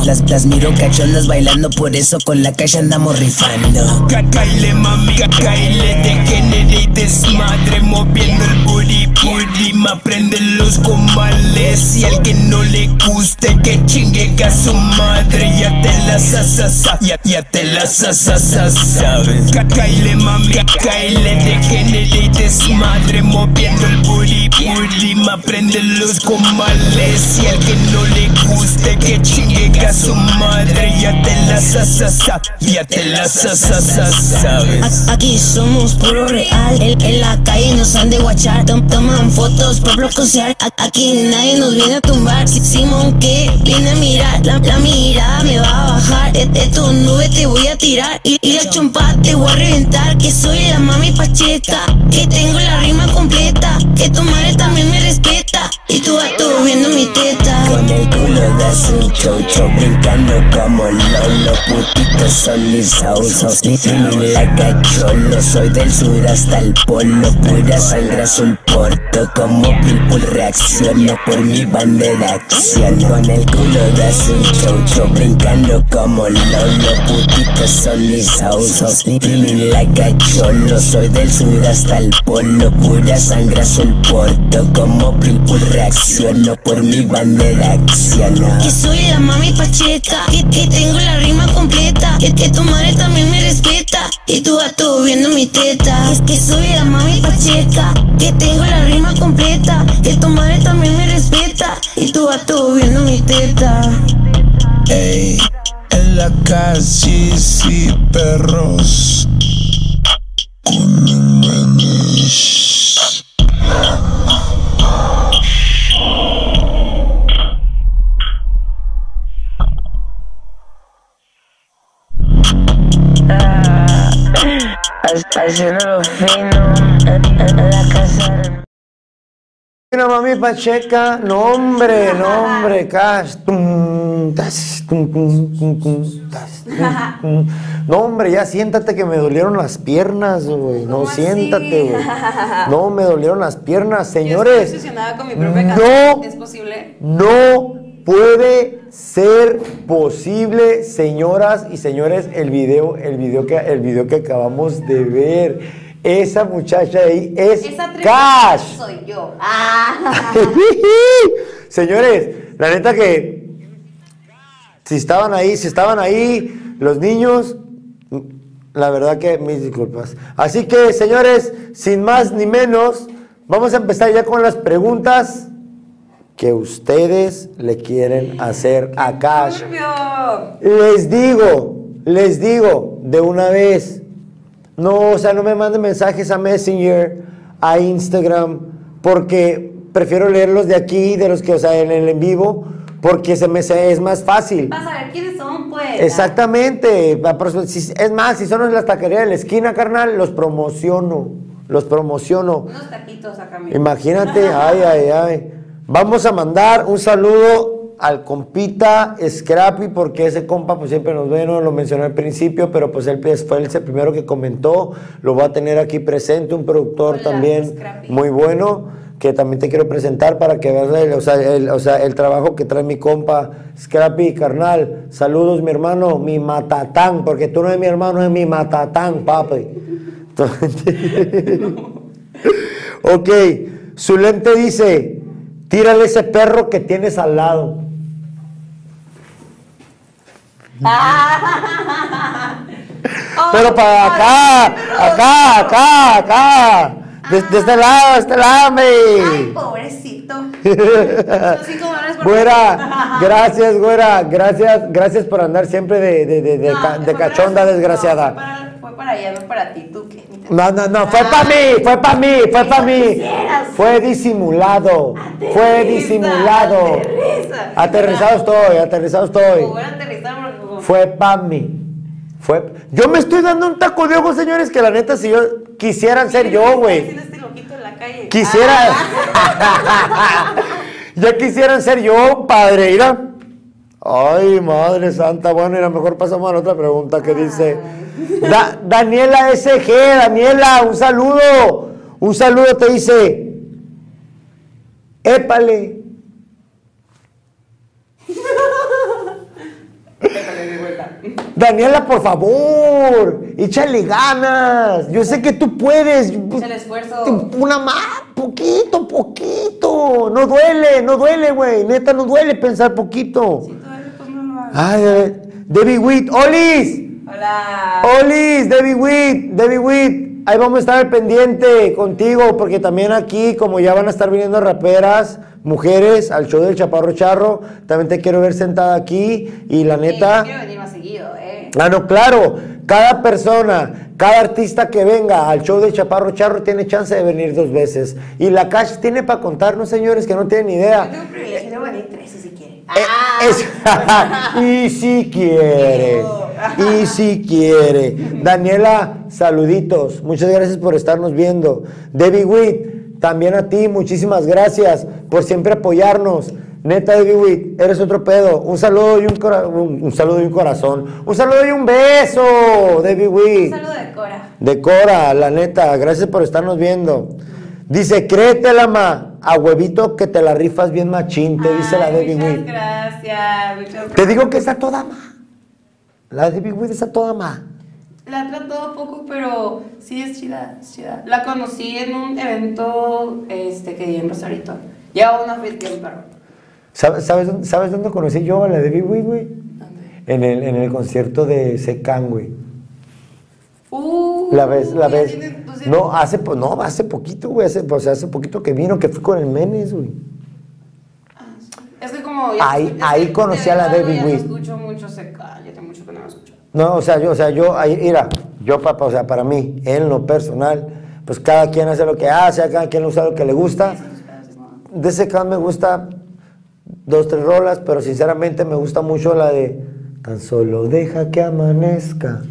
las, las miro cachondas bailando Por eso con la calle andamos rifando. Cacaile mami, cacaile de género y desmadre Moviendo el booty, booty Ma prenden los comales Y al que no le guste que chingue a su madre. Ya te la sa, sa, sa Ya, ya te la sa, sa, sa, sabes. Cacaile mami, cacaile de género y desmadre Moviendo el booty, booty. Ma prenden los comales Y al que no le guste que chingue a su madre. Ya te la sa, sa, sa Ya te la sa, sa, sa, sabes. Aquí somos puro real. En, en la calle nos han de guachar. Tom- toman fotos por bloquear. Aquí nadie nos viene a tumbar. Si- Simón que viene a mirar. La, mirada me va a bajar. De, de tu nube te voy a tirar. Y, y la chompa te voy a reventar. Que soy la mami pacheca. Que tengo la rima completa. Que tu madre también me respeta. Y tú vato viendo mi teta. Con el culo de su chocho brincando como lolo Putitos son mis sausos Ni ni la cacholo Soy del sur hasta el polo Pura sangre azul porto Como Pitbull reacciono por mi bandera acción. Con el culo de su chocho brincando como lolo Putitos son mis sausos Ni ni la cacholo. Soy del sur hasta el polo Pura sangre azul porto Como Pitbull reacciono por mi bandera acciono Que soy la mami pacheca, que, que tengo la rima completa, que, que tu madre también me respeta, y tú vato viendo mi teta. Es que soy la mami pacheca, que tengo la rima completa, que tu madre también me respeta, y tú vato viendo mi teta. Ey, en la calle sí perros con el menes. Haciéndolo fino en, en la casa. Una mami pacheca, no hombre, no hombre, cash. Tum, tas, tum, tum, tum, tum, tas, tum, tum. No hombre, ya siéntate que me dolieron las piernas, güey. No, siéntate, güey. No, me dolieron las piernas, Yo estoy señores. con mi propia no. ¿Es posible? No puede ser posible, señoras y señores, el video, el video que, el video que acabamos de ver. Esa muchacha ahí es Esa Cash. soy yo. Ah. Señores, la neta que si estaban ahí, si estaban ahí los niños, la verdad que mis disculpas. Así que, señores, sin más ni menos, vamos a empezar ya con las preguntas que ustedes le quieren hacer a Cash. Les digo, les digo de una vez. No, o sea, no me manden mensajes a Messenger, a Instagram, porque prefiero leerlos de aquí, de los que, o sea, en el en vivo, porque se me se- es más fácil. Vas a ver quiénes son, pues. Exactamente. Es más, si son en la taquería de la esquina, carnal, los promociono. Los promociono. Unos taquitos acá, mira. Imagínate, ay, ay, ay. Vamos a mandar un saludo al compita Scrappy, porque ese compa pues siempre nos ve, no lo mencioné al principio, pero pues él fue el primero que comentó, lo va a tener aquí presente, un productor Hola, también Scrappy. muy bueno, que también te quiero presentar para que veas el, o sea, el, o sea, el trabajo que trae mi compa Scrappy, carnal. Saludos, mi hermano, mi matatán, porque tú no eres mi hermano, es mi matatán, papi. ok, Zulem te dice, tírale ese perro que tienes al lado. Pero para acá, acá, acá, acá. De, de este lado, de este lado, Ay, me. pobrecito. Los cinco por Güera, gracias, güera, gracias, gracias por andar siempre de, de, de, de No, ca- para- cachonda no, desgraciada. fue, para, fue para allá, no para ti, tú qué. No, no, no, fue para mí, fue para mí, fue para mí. quisieras. Fue disimulado, fue disimulado. aterriza. Aterrizado estoy, aterrizado estoy. Voy Fue para mí. Fue. Yo me estoy dando un taco de ojo, señores, que la neta, si yo quisieran ser yo, güey. Quisiera. Ah, ya quisieran ser yo, padre. Mira. Ay, madre santa. Bueno, y a lo mejor pasamos a otra pregunta que dice. Da- Daniela SG, Daniela, un saludo. Un saludo te dice. Épale. Daniela, por favor, échale ganas. Yo sé que tú puedes. El esfuerzo. Una más, poquito, poquito. No duele, no duele, güey. Neta, no duele pensar poquito. Si tú eres, pues no lo hagas. Ay, eh, Debbie Witt, Olis. Hola. Olis, Debbie Witt, Debbie Witt. Ahí vamos a estar al pendiente contigo, porque también aquí, como ya van a estar viniendo raperas, mujeres, al show del Chaparro Charro, también te quiero ver sentada aquí. Y la Sí, neta. yo quiero venir más seguido. Ah, no, claro. Cada persona, cada artista que venga al show de Chaparro Charro tiene chance de venir dos veces. Y la Cash tiene para contarnos, señores, que no tienen ni Yo idea. tengo el privilegio de venir tres si quiere. Eh, Ah. es- y si quiere, y si quiere. Daniela, saluditos. Muchas gracias por estarnos viendo. Debbie Witt, también a ti, muchísimas gracias por siempre apoyarnos. Neta, Debbie Witt, eres otro pedo. Un saludo y un, cora- un, un saludo y un corazón. Un saludo y un beso, Debbie Un Witt. saludo de Cora. De Cora, la neta, gracias por estarnos viendo. Dice, créetela, ma, a huevito que te la rifas bien machín, te dice la Debbie Witt. gracias, muchas gracias. Te digo que está toda ma. La Debbie Witt está toda ma. La he tratado poco, pero sí es chida, es chida. La conocí en un evento este, que di en Rosarito. Lleva una fiesta un perro. ¿Sabes, sabes, dónde- ¿Sabes dónde conocí yo a la Debbie Witt, güey? En el, en el concierto de Secan, güey. Uh, La vez, la ya vez. pues, ya- No, hace, po- no, hace poquito, güey. Hace, hace poquito que vino, que fui con el Menes, güey. Es que como... Ahí- que ahí de conocí a la Debbie ya. No escucho mucho seca, ya tengo mucho que no escucho. No, o sea, yo, o sea, yo, ahí, mira, yo, papá, o sea, para mí, en lo personal, pues cada quien hace lo que hace, cada quien usa lo que le gusta. De ese me gusta dos, tres rolas, pero sinceramente me gusta mucho la de Tan solo deja que amanezca.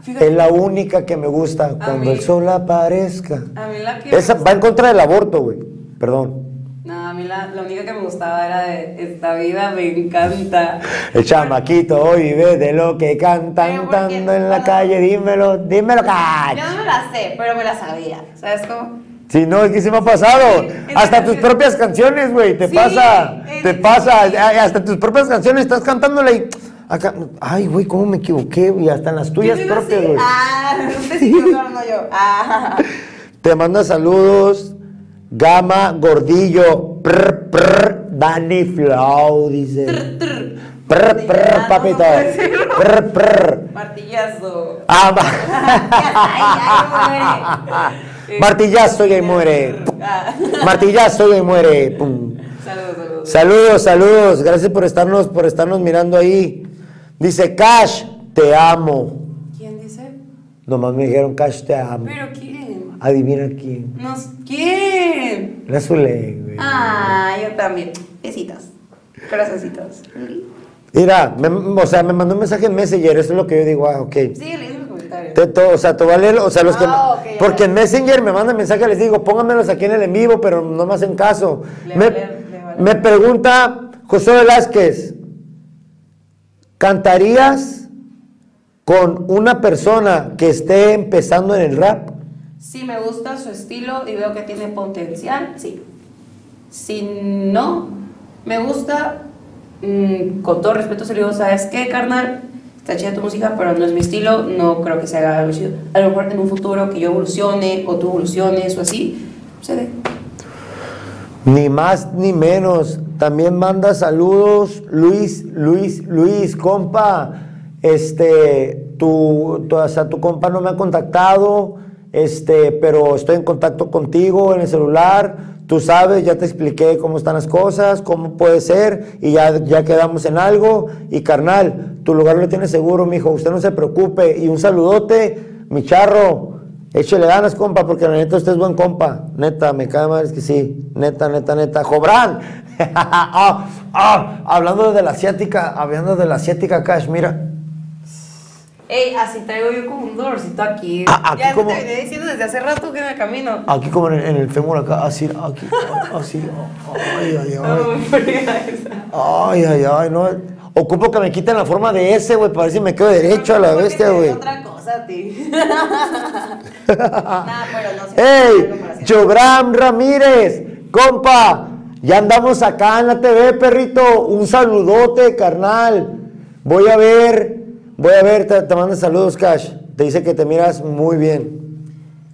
Fíjate. Es la única que me gusta cuando mí- el sol aparezca. A mí la que... Esa va en contra del aborto, güey. Perdón. No, a mí la, la única que me gustaba era de Esta vida me encanta. El chamaquito hoy vive de lo que cantan, cantando en la calle. Dímelo, dímelo, cach. Yo no me la sé, pero me la sabía. ¿Sabes cómo? Sí, no, es que se me ha pasado. Sí, Hasta tus propias canciones, güey, te Sí, pasa. Te pasa. Ay, Hasta tus propias canciones estás cantándola y. Acá, ay, güey, ¿cómo me equivoqué? Y hasta en las tuyas propias, güey. Ah, sí, yo no, no yo. Ah. Te manda saludos. Gama Gordillo. Prr, prr, Dani Flow, dice. Prr, prr, papito. Prr, prr. Martillazo. Ah, Ay, ay, Martillazo y ahí muere. Ah. Martillazo y ahí muere. Pum. Saludos, saludos. Saludos, saludos. Gracias por estarnos, por estarnos mirando ahí. Dice Cash, te amo. ¿Quién dice? Nomás me dijeron Cash, te amo. ¿Pero quién? Adivina quién. No, sé- ¿Quién? La Zule, güey. Ah, yo también. Besitos. Corazoncitos. Mira, me- o sea, me mandó un mensaje en Messenger, eso es lo que yo digo, ah, ok. Sigue leyendo los comentarios. Te- to- o sea, te vale, o sea, los que Ah, porque en Messenger me mandan mensajes, les digo, póngamelos aquí en el en vivo, pero no me hacen caso. Le me, vale- vale. Me pregunta José Velázquez, ¿cantarías con una persona que esté empezando en el rap? Si me gusta su estilo y veo que tiene potencial, sí. Si no me gusta, mm, con todo respeto se le digo, ¿sabes qué, carnal? Está chida tu música, pero no es mi estilo, no creo que se haga algo. A lo mejor en un futuro que yo evolucione o tú evoluciones o así, se dé. Ni más ni menos. También manda saludos, Luis, Luis, Luis, compa. Este, tu, tu, tu compa no me ha contactado, este, pero estoy en contacto contigo en el celular. Tú sabes, ya te expliqué cómo están las cosas, cómo puede ser, y ya, ya quedamos en algo. Y carnal, tu lugar lo tienes seguro, mijo. Usted no se preocupe. Y un saludote, mi charro. Échale ganas, compa, porque la neta usted es buen compa. Neta, me cae mal, es que sí. Neta, neta, neta. ¡Jobran! Ah, ah, hablando de la asiática, hablando de la asiática Cash, mira. Ey, así traigo yo como un dolorcito aquí. Ah, aquí ya como- te venía diciendo desde hace rato que en el camino. Aquí como en el, en el fémur acá, así, aquí, así. Ay, ay, ay. Ay, ay, ay, no. Ocupo que me quiten la forma de ese, güey, para ver si me quedo derecho a la bestia, güey. otra cosa a ti. Nah, pero no no ¡Ey! Jobram Ramírez, compa, ya andamos acá en la TV, perrito. Un saludote, carnal. Voy a ver, voy a ver, te, te mando saludos, Cash. Te dice que te miras muy bien.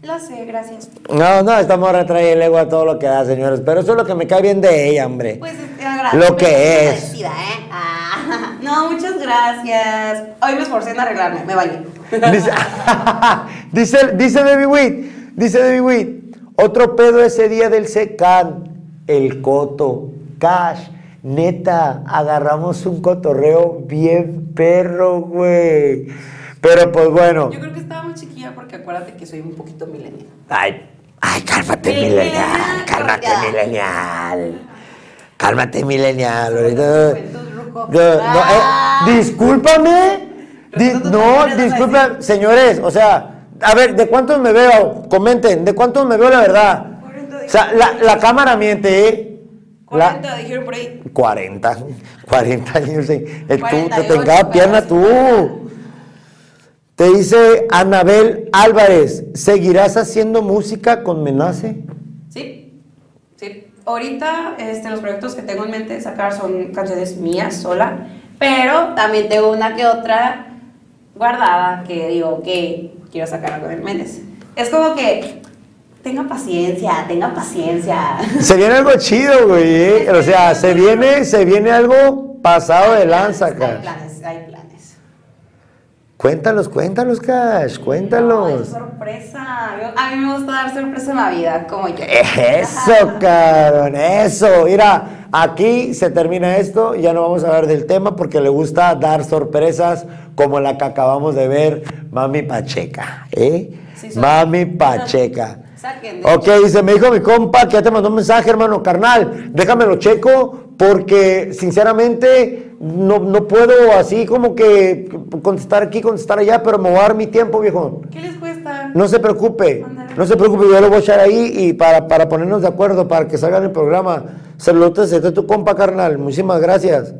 Lo sé, gracias. No, no, esta morra trae el ego a todo lo que da, señores. Pero eso es lo que me cae bien de ella, hombre. Pues te agradezco. Lo que es. ¿eh? Ah, no, muchas gracias. Hoy me esforcé en arreglarme, me vale. Dice, dice, dice Debbie Witt, dice Debbie Witt, otro pedo ese día del secan, el coto, cash, neta, agarramos un cotorreo bien perro, güey. Pero pues bueno, Yo creo que estaba muy chiquilla porque acuérdate que soy un poquito milenial. ay, ay, cálmate milenial, cálmate milenial. Cálmate milenial. ahorita- no, Ah. eh, discúlpame. Di- Resulta no, eres señores, o sea, a ver, ¿de cuántos me veo? Comenten, ¿de cuántos me veo la verdad? O sea, la, la cámara miente, ¿eh? La- 40 dijeron por ahí. 40, 40 años. Eh, tú, te 48, tenga pierna tú. Te dice Anabel Álvarez, ¿seguirás haciendo música con Menace? Sí, sí. Ahorita este, los proyectos que tengo en mente de sacar son canciones mías sola, pero también tengo una que otra guardada que digo que quiero sacar con el Méndez. Es como que tenga paciencia, tenga paciencia. Se viene algo chido, güey. ¿eh? O sea, se viene, se viene algo pasado de lanza, Hay acá. planes, hay planes. Cuéntalos, cuéntalos, Cash, No, es cuéntalos. sorpresa. A mí me gusta dar sorpresa en la vida, como yo. Eso, cabrón, eso. Mira, aquí se termina esto. Ya no vamos a hablar del tema porque le gusta dar sorpresas como la que acabamos de ver, Mami Pacheca. ¿eh? Sí. Mami Pacheca. Saquen de Ok, dice, me dijo mi compa que ya te mandó un mensaje, hermano, carnal, déjamelo checo, porque sinceramente no, no puedo así como que contestar aquí, contestar allá, pero me voy a dar mi tiempo, viejo. ¿Qué les cuesta? No se preocupe, no se preocupe, yo lo voy a echar ahí y para, para ponernos de acuerdo, para que salga en el programa. Saludos, este es tu compa, carnal, muchísimas gracias.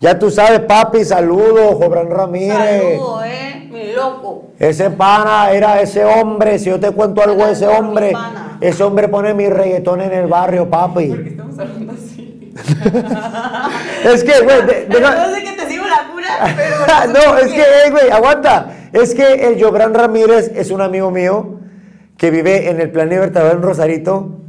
Ya tú sabes, papi, saludos, Jobran Ramírez. Saludo, eh, loco. Ese pana era ese hombre, si yo te cuento algo de ese hombre, ese hombre pone mi reggaetón en el barrio, papi. Estamos hablando así. Es que, güey, No sé que te sigo la cura, pero. no, es que, eh, güey, aguanta. Es que el Jobran Ramírez es un amigo mío que vive en el Plan Libertador en Rosarito,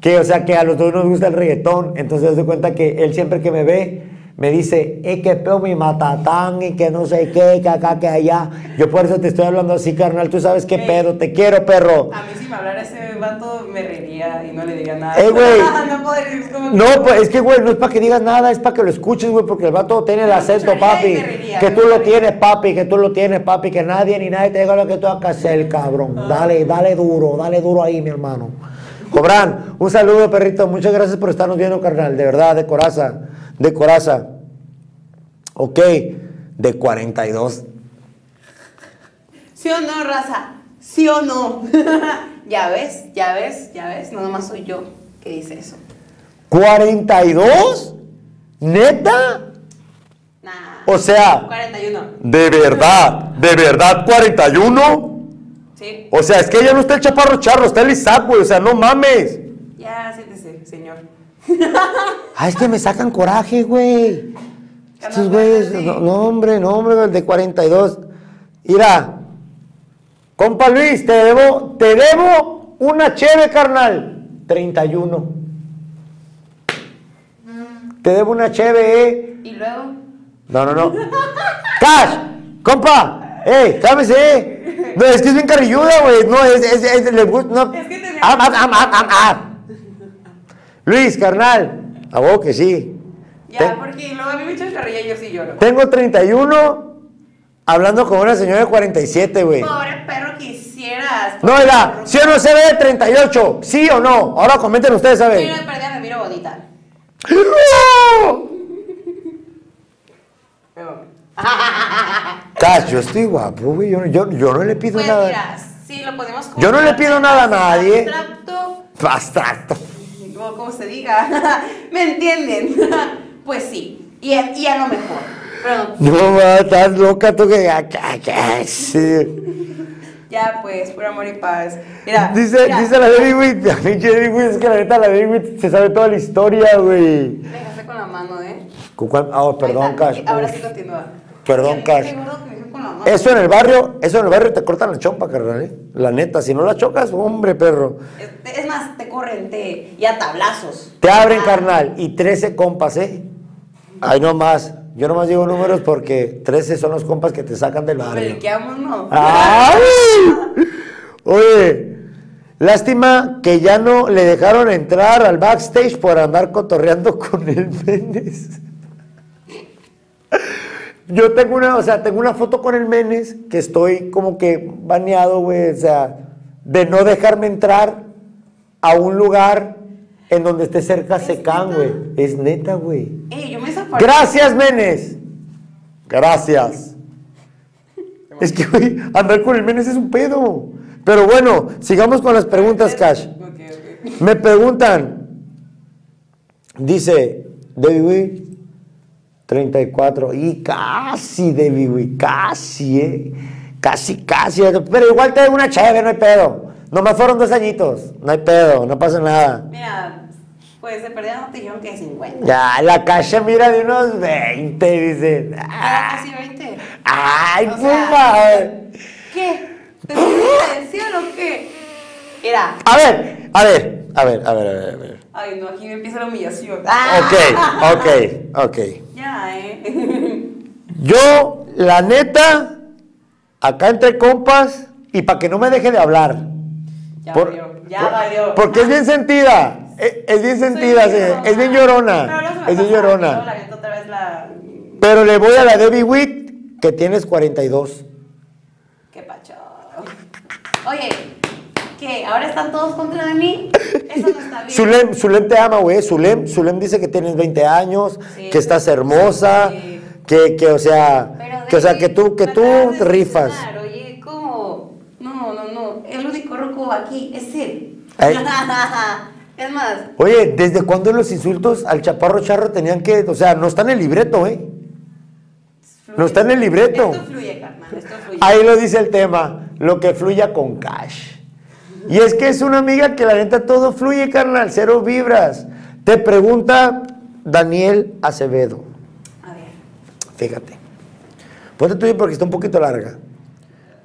que, o sea, que a los dos nos gusta el reggaetón. Entonces, doy cuenta que él siempre que me ve, me dice, es que peo mi matatán y que no sé qué, que acá, que allá. Yo por eso te estoy hablando así, carnal. Tú sabes qué Ey. pedo, te quiero, perro. A mí si me hablara ese vato me reiría y no le diría nada. Eh, güey. no pues es que, güey, no es para que digas nada, es para que lo escuches, güey, porque el vato tiene el acento, papi. reiría, Que tú lo tienes, papi, que tú lo tienes, papi, que nadie ni nadie te diga lo que tú que hacer, cabrón. Dale, dale duro, dale duro ahí, mi hermano. Cobran, un saludo, perrito. Muchas gracias por estarnos viendo, carnal. De verdad, de coraza, de coraza. Ok, de 42. ¿Sí o no, raza? ¿Sí o no? ya ves, ya ves, ya ves. No nomás soy yo que dice eso. ¿42? ¿Neta? Nah. O sea, 41. ¿de verdad? ¿De verdad 41? Sí. O sea, es que ya no está el chaparro charro, está el Isaac, güey. O sea, no mames. Ya, siéntese, señor. Ah, es que me sacan coraje, güey. Estos güeyes, no, no, hombre, no, hombre, el de 42. Mira, compa Luis, te debo, te debo una cheve, carnal. 31. Te debo una cheve, eh. Y luego. No, no, no. Cash, compa, ey, cálmese, eh. No, es que es bien carrilluda, güey. No, es, es, es, le gusta, no. Es que tenía- Ah, ah, ah, ah, ah, ah. Luis, carnal, a vos que sí. Ya, porque luego a mí me echan carrilla y yo sí lloro. Tengo 31 hablando con una señora de 47, güey. Pobre perro quisieras. No, era, ¿sí o no se ve de 38? ¿Sí o no? Ahora comenten ustedes, a Yo no de perdida me miro bonita. Cash, yo estoy guapo, güey. Yo, yo, yo no le pido Pues nada. mira, si lo ponemos como. Yo no le pido nada a nadie. Abstracto, Abstracto. O como se diga. ¿Me entienden? pues sí. Y a, y a lo mejor. Pero No, ma, estás loca tú que. ah, que- sí. ya, pues, por amor y paz. Mira. Dice, mira, dice la Debbie Witt, la pinche es que la neta la Witt se sabe toda la historia, güey. Me dejaste con la mano, ¿eh? ¿Con cuál? Ah, perdón, Ahí está. Cash. Ahora sí continúa. Perdón, Cash. Eso en el barrio, eso en el barrio te cortan la chompa, carnal, ¿eh? La neta, si no la chocas, hombre, perro. Es, es más, te corren te, y a tablazos. Te abren, Ah, carnal, y 13 compas, ¿eh? Ahí nomás. Yo nomás digo números porque 13 son los compas que te sacan del barrio. ¿no? ¡Ay! Oye, lástima que ya no le dejaron entrar al backstage por andar cotorreando con el Menes. Yo tengo una, o sea, tengo una foto con el Menes que estoy como que baneado, güey, o sea, de no dejarme entrar a un lugar en donde esté cerca Secán, güey. Es neta, güey. Ey, yo me. Gracias, Menes. Gracias. Es que, güey, andar con el Menes es un pedo. Pero bueno, sigamos con las preguntas, Cash. Me preguntan, dice David 34, y casi, David Witt, casi, ¿eh? Casi, casi, pero igual te una chévere, no hay pedo. Nomás fueron dos añitos, no hay pedo, no pasa nada. Mira, pues de perdida no te dijeron que 50. Ya, la cacha mira de unos 20, dice. Era Ah, casi 20. Ay, O sea. ¿Qué? ¿Te o qué? Mira. A ver, a ver, a ver, a ver, a ver. A ver. Ay, no, aquí me empieza la humillación. Ok, ok, ok. Ya, ¿eh? Yo, la neta, acá entre compas, y para que no me deje de hablar. Ya Por- valió, ya por- valió. Porque es bien sentida. Es, es bien sentida, sí, es bien llorona. Es bien llorona. Pero le voy a la Debbie Witt, que tienes 42. Qué pacho. Oye, ¿qué? ¿Ahora están todos contra de mí? Eso no está bien. Zulem, Zulem te ama, güey. Zulem, Zulem dice que tienes 20 años, Sí, que estás hermosa, sí. que, que, o sea, Pero que, o sea, que tú, que tú de rifas. decepcionar, Oye, ¿cómo? No, no, no. El único roco aquí es él. Es más, Oye, ¿desde cuándo los insultos al chaparro charro tenían que, o sea, no está en el libreto, eh? No está en el libreto. Esto fluye, carnal. Esto fluye. Ahí lo dice el tema, lo que fluya con cash. Y es que es una amiga que la neta todo fluye, carnal, cero vibras. Te pregunta Daniel Acevedo. A ver. Fíjate. Ponte tuyo porque está un poquito larga.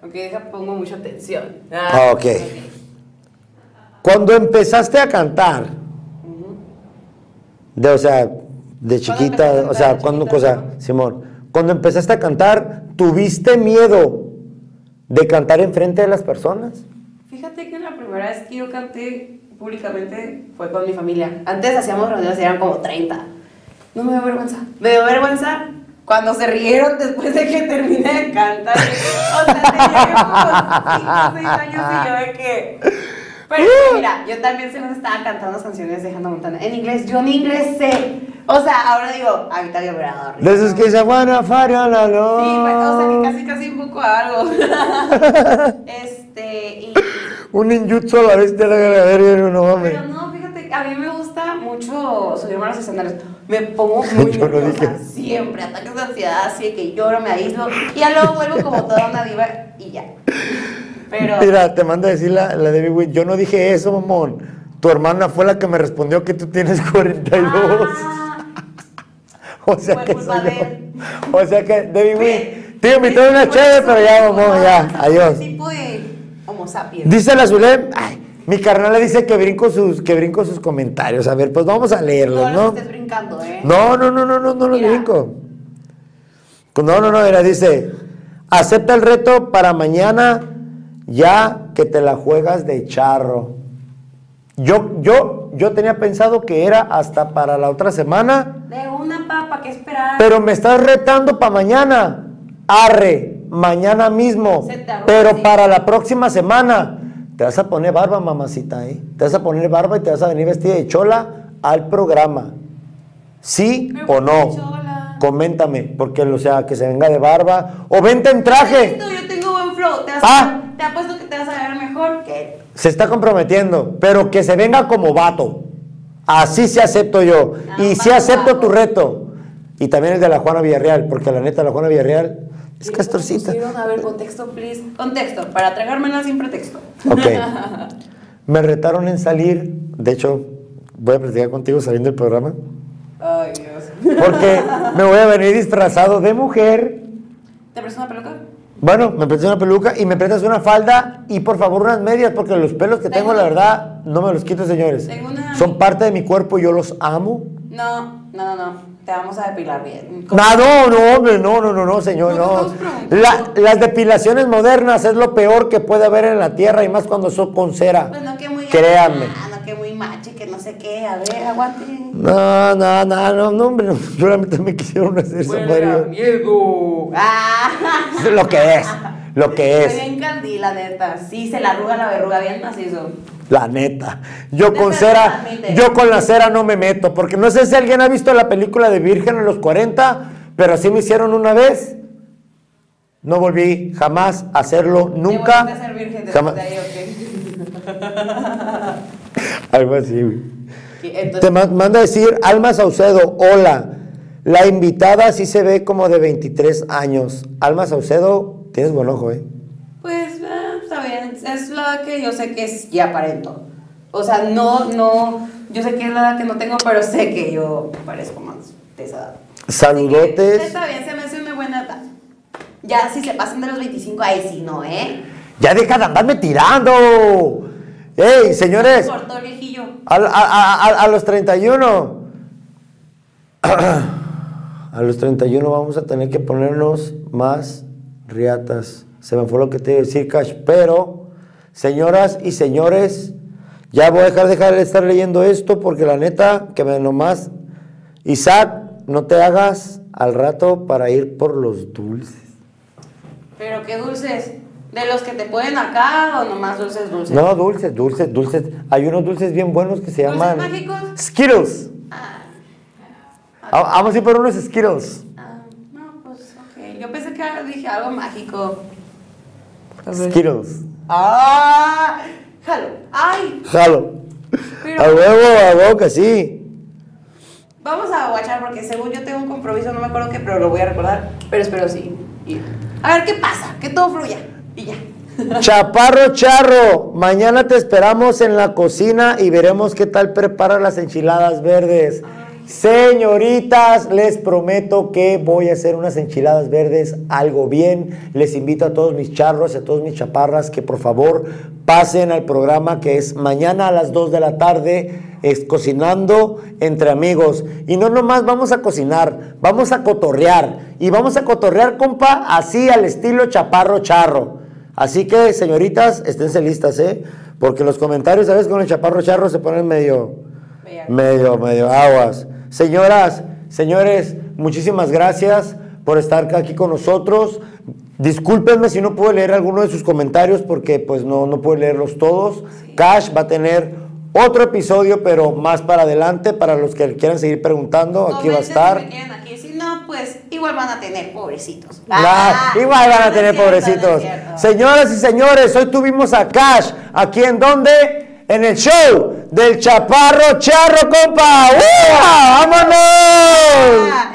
Ok, deja, pongo mucha atención. Ah, ok. Cuando empezaste a cantar, de, o sea, de chiquita, o sea, cuando, cosa, Simón, cuando empezaste a cantar, ¿tuviste miedo de cantar enfrente de las personas? Fíjate que la primera vez que yo canté públicamente fue con mi familia. Antes hacíamos reuniones eran como 30. No me dio vergüenza. Me dio vergüenza cuando se rieron después de que terminé de cantar. O sea, tenía como 5 o 6 años y yo de que... Pero mira, yo también se nos estaba cantando las canciones de Hannah. En inglés, yo ni inglés sé. O sea, ahora digo, yo grabador. De esos que se van a fara la Sí, pues, o sea, que casi casi un poco algo. este, y... Un ninjutsu a la vez de la verga, no mames. Pero no, fíjate, a mí me gusta mucho subirme a los escenarios. Me pongo muy Yo no dije. siempre, ataques de ansiedad, así de que lloro, me aíslo, y ya luego vuelvo como toda una diva y ya. Pero, Mira, te manda a decir la, la Debbie Witt, yo no dije eso, mamón. Tu hermana fue la que me respondió que tú tienes 42. Ah, o sea fue que culpa soy de yo. él. O sea que, Debbie Witt, te invité a una chévere, pero ya, no, ya. Adiós. tipo de homo sapiens. Dice la Zulem, ay, mi carnal le dice que brinco sus, que brinco sus comentarios. A ver, pues vamos a leerlos, no ¿no? estés brincando, ¿eh? No, no, no, no, no, no lo Mira. brinco. No, no, no, mira, dice, acepta el reto para mañana ya que te la juegas de charro. Yo, yo, yo tenía pensado que era hasta para la otra semana, De una papa, ¿qué esperar? pero me estás retando para mañana. Arre, mañana mismo. Se te arruga, Pero para la próxima semana te vas a poner barba, mamacita, ¿eh? Te vas a poner barba y te vas a venir vestida de chola al programa. ¿Sí o ¿por qué no? chola? Coméntame, porque o sea, que se venga de barba o vente en traje. Yo tengo buen flow. Te, vas Ah. te apuesto que te vas a ver mejor que Se está comprometiendo, pero que se venga como vato. Así sí acepto yo. Ah, y sí acepto tu reto. Y también el de la Juana Villarreal, porque la neta la Juana Villarreal es castorcita. A ver, contexto, please. Contexto, para tragármela sin pretexto. Ok. Me retaron en salir. De hecho, voy a platicar contigo saliendo del programa. Ay, Dios. Porque me voy a venir disfrazado de mujer. ¿Te prestas una peluca? Bueno, me prestas una peluca y me prestas una falda y por favor unas medias, porque los pelos que tengo, Tengo la verdad, no me los quito, señores. Tengo una- Son parte de mi cuerpo y yo los amo. No, no, no, no. Te vamos a depilar bien. No, no, no, hombre, no, no, no, no, señor, No. La- las depilaciones modernas es lo peor que puede haber en la tierra y más cuando son con cera. Pues no, que muy. Créanme. Ah, no, que muy macho, que no sé qué. A ver, aguante. No, no, no, no, no, hombre, no. solamente me quisieron hacer Mario. miedo. Ah. Lo que es, lo que es, bien candila, neta. Sí, se la arruga la verruga bien macizo. La neta. Yo con cera, yo con la cera no me meto, porque no sé si alguien ha visto la película de Virgen en los 40, pero así me hicieron una vez. No volví jamás a hacerlo, nunca. ¿Te volviste a ser virgen después jamás. de ahí Algo así? Te manda a decir Alma Saucedo, hola. La invitada sí se ve como de 23 años. Alma Saucedo, tienes buen ojo, ¿eh? Es la que yo sé que es ya aparento. O sea, no, no. Yo sé que es la edad que no tengo, pero sé que yo parezco más de esa edad. Que, Saludotes. Está bien, se me hace una buena edad. Ya si se pasan de los 25, ahí sí no, ¿eh? Ya deja de andarme tirando. ¡Ey, señores! Cortó el viejillo. A, a- a- a- a los 31. A los 31 vamos a tener que ponernos más riatas. Se me fue lo que te iba a decir, Cash. Pero, señoras y señores, ya voy a dejar, dejar de estar leyendo esto porque la neta, que me nomás. Isaac, no te hagas al rato para ir por los dulces. Pero qué dulces. ¿De los que te ponen acá o nomás dulces dulces? No, dulces, dulces, dulces. Hay unos dulces bien buenos que se ¿Dulces llaman. mágicos? Skittles. Ah, Vamos a ir por unos Skittles. Ah, no, pues ok. Yo pensé que dije algo mágico. Skittles. ¡Ah! ¡Jalo! ¡Ay! Jalo. Pero- A huevo, a huevo que sí. Vamos a guachar porque según yo tengo un compromiso, no me acuerdo qué, pero lo voy a recordar. Pero espero sí. ir. A ver qué pasa, que todo fluya. Y ya. Chaparro Charro, mañana te esperamos en la cocina y veremos qué tal preparan las enchiladas verdes. Señoritas, les prometo que voy a hacer unas enchiladas verdes algo bien. Les invito a todos mis charros y a todos mis chaparras que por favor pasen al programa que es mañana a las 2 de la tarde, es cocinando entre amigos. Y no nomás vamos a cocinar, vamos a cotorrear. Y vamos a cotorrear, compa, así al estilo chaparro charro. Así que, señoritas, esténse listas, ¿eh? Porque los comentarios, ¿sabes? Con el chaparro charro se ponen medio, medio, medio aguas. Señoras, señores, muchísimas gracias por estar aquí con nosotros. Discúlpenme si no puedo leer alguno de sus comentarios porque pues no, no puedo leerlos todos. Cash va a tener otro episodio, pero más para adelante, para los que quieran seguir preguntando, aquí va a estar. aquí. Si no, pues igual van a tener pobrecitos. La- Ah, igual van a tener no pobrecitos. cierto. Señoras y señores, hoy tuvimos a Cash. ¿Aquí en dónde? En el show del Chaparro Charro, compa. ¡Uah! ¡Vámonos!